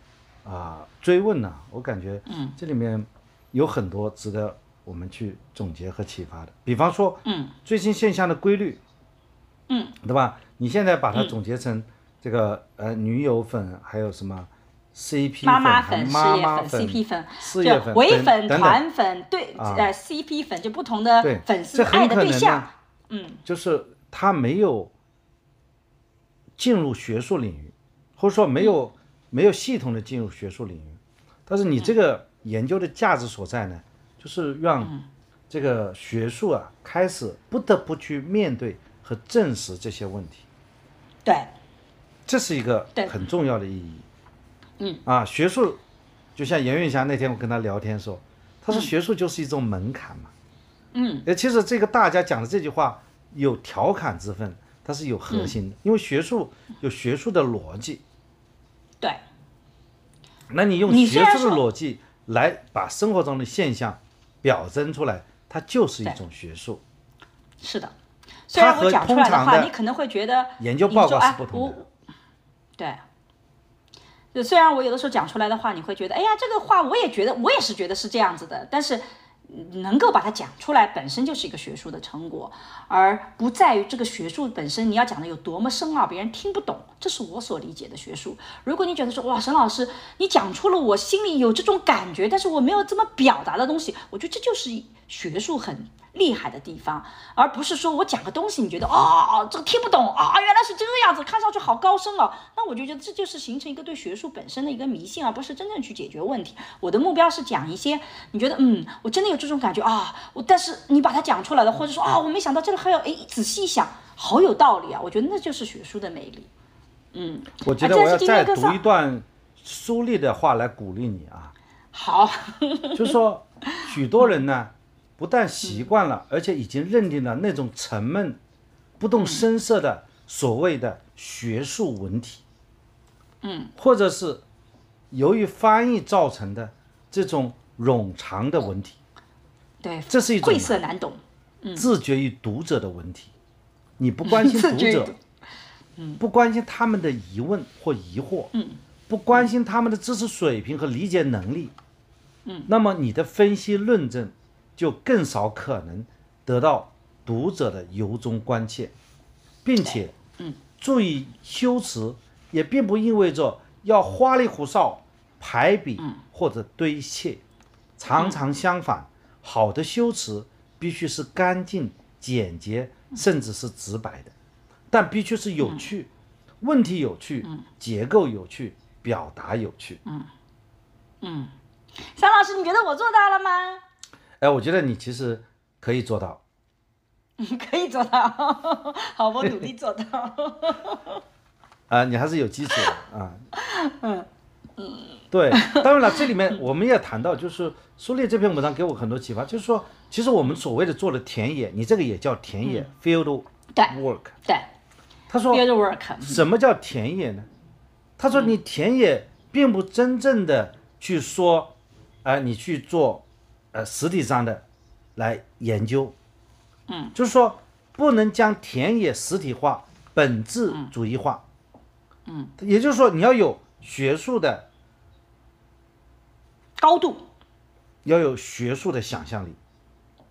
啊、追问呢、我感觉嗯。这里面有很多值得我们去总结和启发的，比方说，嗯，最新现象的规律，嗯，对吧？你现在把它总结成这个、呃女友粉，还有什么 CP 妈妈粉、事妈妈业粉、CP 粉，事业粉、就唯粉、团粉，对，啊呃，CP 粉就不同的，粉丝爱的对象，，嗯，就是他没有进入学术领域，或者说没有、没有系统的进入学术领域，但是你这个研究的价值所在呢，就是让这个学术啊开始不得不去面对和证实这些问题。对，这是一个很重要的意义。嗯啊，学术就像严云霞那天我跟他聊天说，他说学术就是一种门槛嘛。嗯，呃，其实这个大家讲的这句话有调侃之分，它是有核心嗯的，因为学术有学术的逻辑，对，那你用学术的逻辑来把生活中的现象表征出来，它就是一种学术。是的。虽然和我讲出来的话，通常的你可能会觉得研究报告是不同对。就虽然我有的时候讲出来的话，你会觉得，哎呀，这个话我也觉得，我也是觉得是这样子的，但是能够把它讲出来，本身就是一个学术的成果，而不在于这个学术本身你要讲的有多么深奥，别人听不懂，这是我所理解的学术。如果你觉得说，哇，沈老师，你讲出了我心里有这种感觉，但是我没有这么表达的东西，我觉得这就是学术很厉害的地方，而不是说我讲个东西，你觉得哦，这个听不懂啊、原来是这个样子，看上去好高深哦。那我就觉得这就是形成一个对学术本身的一个迷信，而不是真正去解决问题。我的目标是讲一些你觉得嗯，我真的有这种感觉啊，我但是你把它讲出来了，或者说啊，我没想到这个还有哎，仔细一想，好有道理啊。我觉得那就是学术的魅力。嗯，我觉得我要再读一段苏丽的话来鼓励你啊。好，就是说，许多人呢，不但习惯了，而且已经认定了那种沉闷、不动声色的所谓的学术文体，嗯，或者是由于翻译造成的这种冗长的文体，对，这是一种晦涩难懂。自觉于读者的文体，你不 关心读者不关心他们的疑问或疑惑，不关心他们的知识水平和理解能力，那么你的分析论证就更少可能得到读者的由衷关切，并且，注意修辞也并不意味着要花里胡哨、排比或者堆砌，常常相反，好的修辞必须是干净、简洁，甚至是直白的，但必须是有趣、问题有趣，结构有趣，表达有趣。桑老师，你觉得我做到了吗？哎，我觉得你其实可以做到。可以做到，好，我努力做到。啊，你还是有基础的啊。嗯嗯，对，当然了，这里面我们也谈到，就是苏烈这篇文章给我很多启发，就是说，其实我们所谓的做的田野，你这个也叫田野、field work。对他说什么叫田野呢？他说你田野并不真正的去说，呃，你去做，呃，实体上的来研究，嗯，就是说不能将田野实体化、本质主义化，嗯，也就是说你要有学术的，高度，要有学术的想象力，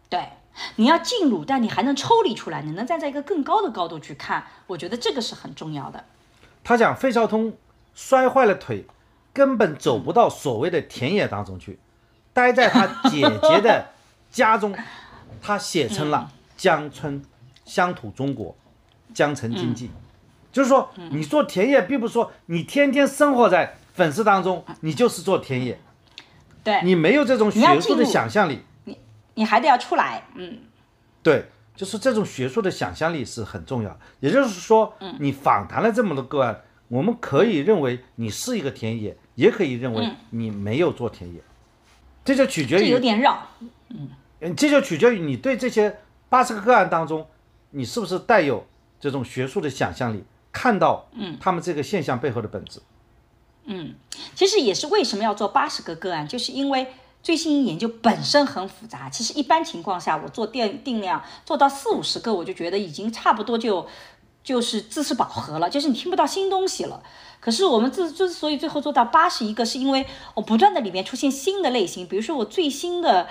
对，你要进入，但你还能抽离出来，你能站在一个更高的高度去看，我觉得这个是很重要的。他讲费孝通摔坏了腿，根本走不到所谓的田野当中去，待在他姐姐的家中，他写成了《江村乡土中国》《江城经济》，就是说，你做田野，并不是说你天天生活在粉丝当中，你就是做田野，对，你没有这种学术的想象力。你还得要出来，嗯，对，就是这种学术的想象力是很重要。也就是说，你访谈了这么多个案，我们可以认为你是一个田野，也可以认为你没有做田野，这就取决这有于，点绕，嗯。这就取决于你对这些八十个个案当中，你是不是带有这种学术的想象力，看到他们这个现象背后的本质。嗯。其实也是为什么要做八十个个案，就是因为最新研究本身很复杂。其实一般情况下，我做定定量做到四五十个，我就觉得已经差不多就就是知识饱和了，就是你听不到新东西了。可是我们之之所以最后做到八十一个，是因为我不断的里面出现新的类型，比如说我最新的。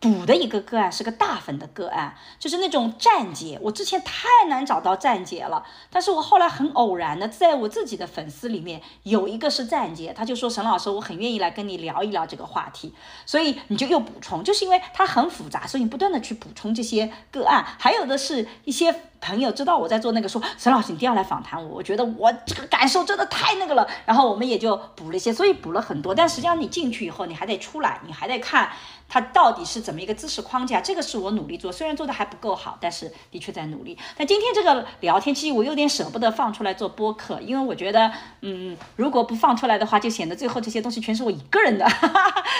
补的一个个案是个大粉的个案，就是那种站姐，我之前太难找到站姐了，但是我后来很偶然的，在我自己的粉丝里面有一个是站姐，他就说沈老师，我很愿意来跟你聊一聊这个话题，所以你就又补充，就是因为它很复杂，所以你不断的去补充这些个案，还有的是一些朋友知道我在做那个，说沈老师你一定要来访谈我，我觉得我这个感受真的太那个了，然后我们也就补了一些，所以补了很多，但实际上你进去以后，你还得出来，你还得看它到底是怎么一个知识框架，这个是我努力做，虽然做的还不够好，但是的确在努力。但今天这个聊天，其实我有点舍不得放出来做播客，因为我觉得，嗯，如果不放出来的话，就显得最后这些东西全是我一个人的。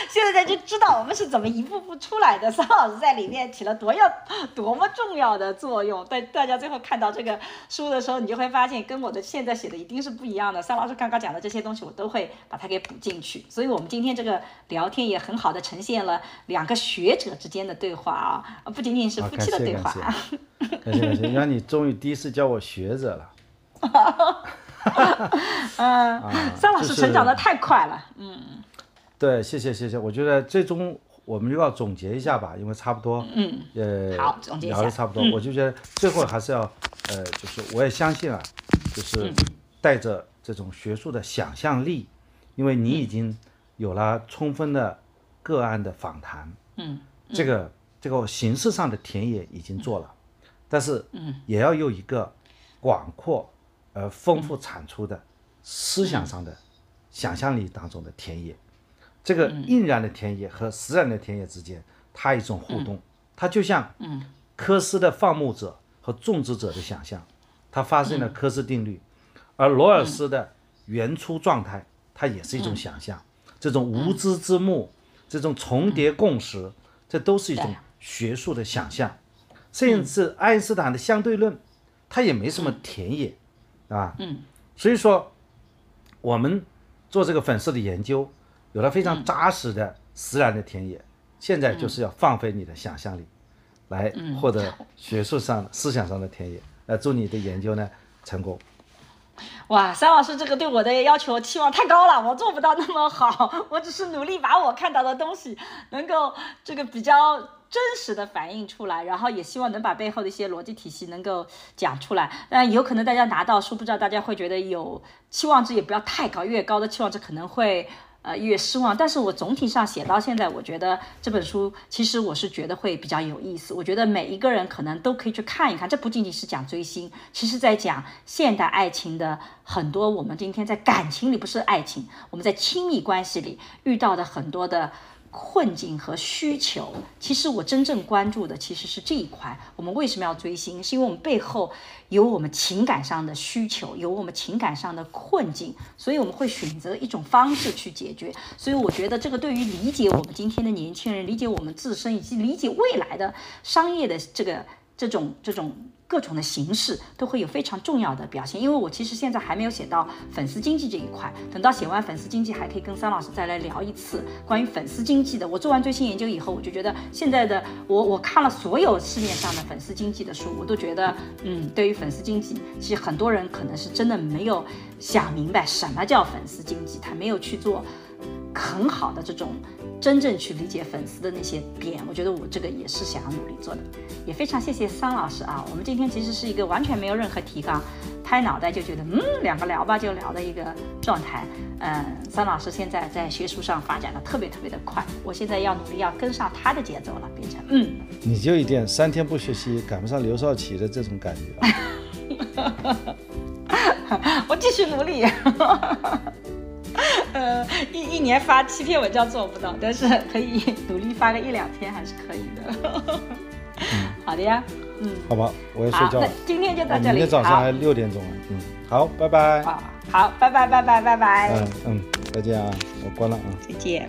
现在大家就知道我们是怎么一步步出来的，桑老师在里面起了多要多么重要的作用。对大家最后看到这个书的时候，你就会发现跟我的现在写的一定是不一样的。三老师刚刚讲的这些东西，我都会把它给补进去。所以我们今天这个聊天也很好的呈现了两个学者之间的对话啊，啊不仅仅是，夫妻的对话。感谢，感谢感谢，让你终于第一次叫我学者了。嗯，三老师成长的太快了。嗯对，谢谢谢谢，我觉得最终我们又要总结一下吧，因为差不多，嗯，呃，好总结一下。聊的差不多，我就觉得最后还是要，呃，就是我也相信啊，就是带着这种学术的想象力，因为你已经有了充分的个案的访谈，嗯，这个这个形式上的田野已经做了，但是，嗯，也要有一个广阔而丰富产出的思想上的想象力当中的田野。这个印染的田野和实染的田野之间，它一种互动，它就像科斯的放牧者和种植者的想象，它发现了科斯定律，而罗尔斯的原初状态，它也是一种想象，这种无知之幕，这种重叠共识，这都是一种学术的想象，甚至爱因斯坦的相对论，它也没什么田野，啊，嗯，所以说我们做这个粉丝的研究。有了非常扎实的自然的田野，现在就是要放飞你的想象力，来获得学术上、思想上的田野。呃，祝你的研究呢成功。哇，三老师这个对我的要求期望太高了，我做不到那么好，我只是努力把我看到的东西能够这个比较真实的反映出来，然后也希望能把背后的一些逻辑体系能够讲出来。但有可能大家拿到书，不知道大家会觉得有期望值也不要太高，越高的期望值可能会呃越失望。但是我总体上写到现在，我觉得这本书其实我是觉得会比较有意思。我觉得每一个人可能都可以去看一看，这不仅仅是讲追星，其实在讲现代爱情的很多我们今天在感情里不是爱情，我们在亲密关系里遇到的很多的。困境和需求，其实我真正关注的其实是这一块。我们为什么要追星？是因为我们背后有我们情感上的需求，有我们情感上的困境，所以我们会选择一种方式去解决。所以我觉得这个对于理解我们今天的年轻人，理解我们自身，以及理解未来的商业的这个这种这种。各种的形式都会有非常重要的表现，因为我其实现在还没有写到粉丝经济这一块，等到写完粉丝经济，还可以跟桑老师再来聊一次关于粉丝经济的。我做完最新研究以后，我就觉得现在的我，我看了所有市面上的粉丝经济的书，我都觉得，嗯，对于粉丝经济，其实很多人可能是真的没有想明白什么叫粉丝经济，他没有去做很好的这种。真正去理解粉丝的那些点，我觉得我这个也是想要努力做的，也非常谢谢桑老师啊。我们今天其实是一个完全没有任何提纲，拍脑袋就觉得嗯两个聊吧就聊的一个状态。嗯，桑老师现在在学术上发展的特别特别的快，我现在要努力要跟上他的节奏了，变成嗯。你就一点三天不学习赶不上刘少奇的这种感觉啊。我继续努力。呃，一一年发七篇文章做不到，但是可以 努力发个一两篇还是可以的。好的呀，嗯，好吧，我要睡觉了。那今天就到这里。明天早上还六点钟嗯，好，拜拜。好，好，拜拜，拜拜，拜拜。嗯嗯，再见啊，我关了啊。再见。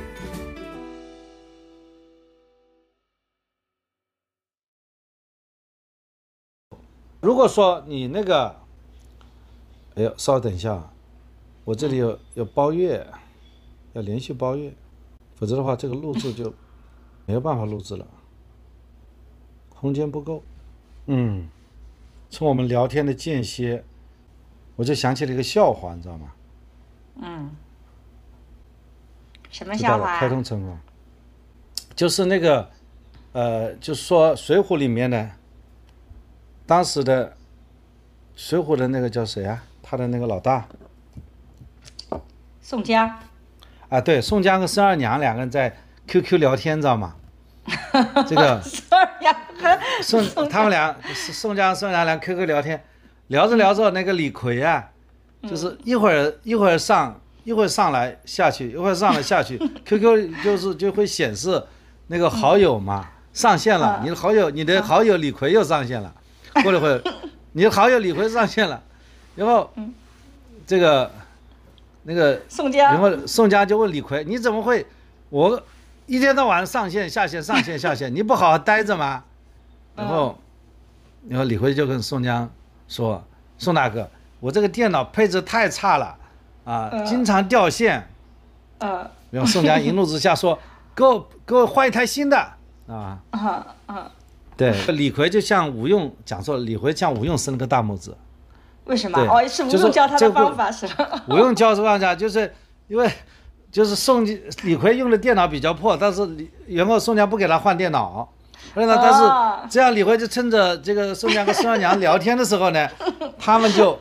如果说你那个，哎呦，稍等一下，我这里有有包月，要连续包月，否则的话这个录制就没有办法录制了，空间不够。嗯，从我们聊天的间歇，我就想起了一个笑话，你知道吗？嗯。什么笑话？开通成功，就是那个，呃，就是说《水浒》里面的。当时的《水浒》的那个叫谁啊？他的那个老大，宋江。啊，对，宋江和孙二娘两个人在 QQ 聊天，知道吗？这个孙二娘和宋他们俩，宋江、孙二娘俩 QQ 聊天，聊着聊着，那个李逵啊，就是一会儿一会儿上，一会儿上来下去，一会儿上来下去，QQ 就是就会显示那个好友嘛上线了，你的好友，你的好友李逵又上线了。过了会儿，你的好友李逵上线了，然后，这个，那个宋江，然后宋江就问李逵：“你怎么会，我一天到晚上线下线上线下线，你不好好待着吗？”然后，然后李逵就跟宋江说：“宋大哥，我这个电脑配置太差了，啊，经常掉线。”嗯。然后宋江一怒之下说：“给我给我换一台新的啊！”啊 啊。对，李逵就像吴用讲说，李逵向吴用伸了个大拇指。为什么？哦，是 吴用教他的方法是吧？吴用教什么方法？就是因为就是宋李逵用的电脑比较破，但是李然后宋江不给他换电脑，所以呢但是这样李逵就趁着这个宋江跟孙二娘聊天的时候呢，他们就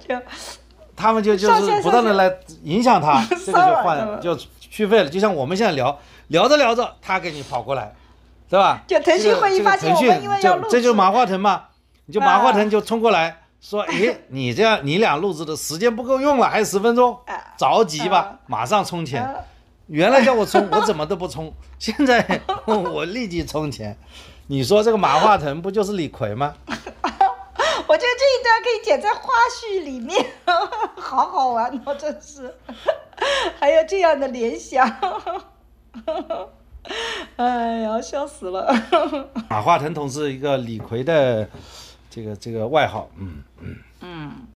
他们就就是不断的来影响他，这个就换就续费了。就像我们现在聊聊着聊着，他给你跑过来。对吧？就腾讯会议发现我们因为要录这就马化腾嘛，你就马化腾就冲过来说：“诶，你这样你俩录制的时间不够用了，还有十分钟，着急吧，马上充钱。”原来叫我充，我怎么都不充，现在 我立即充钱。你说这个马化腾不就是李逵吗？我觉得这一段可以剪在花絮里面，好好玩哦，真是，还有这样的联想，哎呀，笑死了。马化腾同志一个李逵的这个这个外号，嗯嗯。嗯，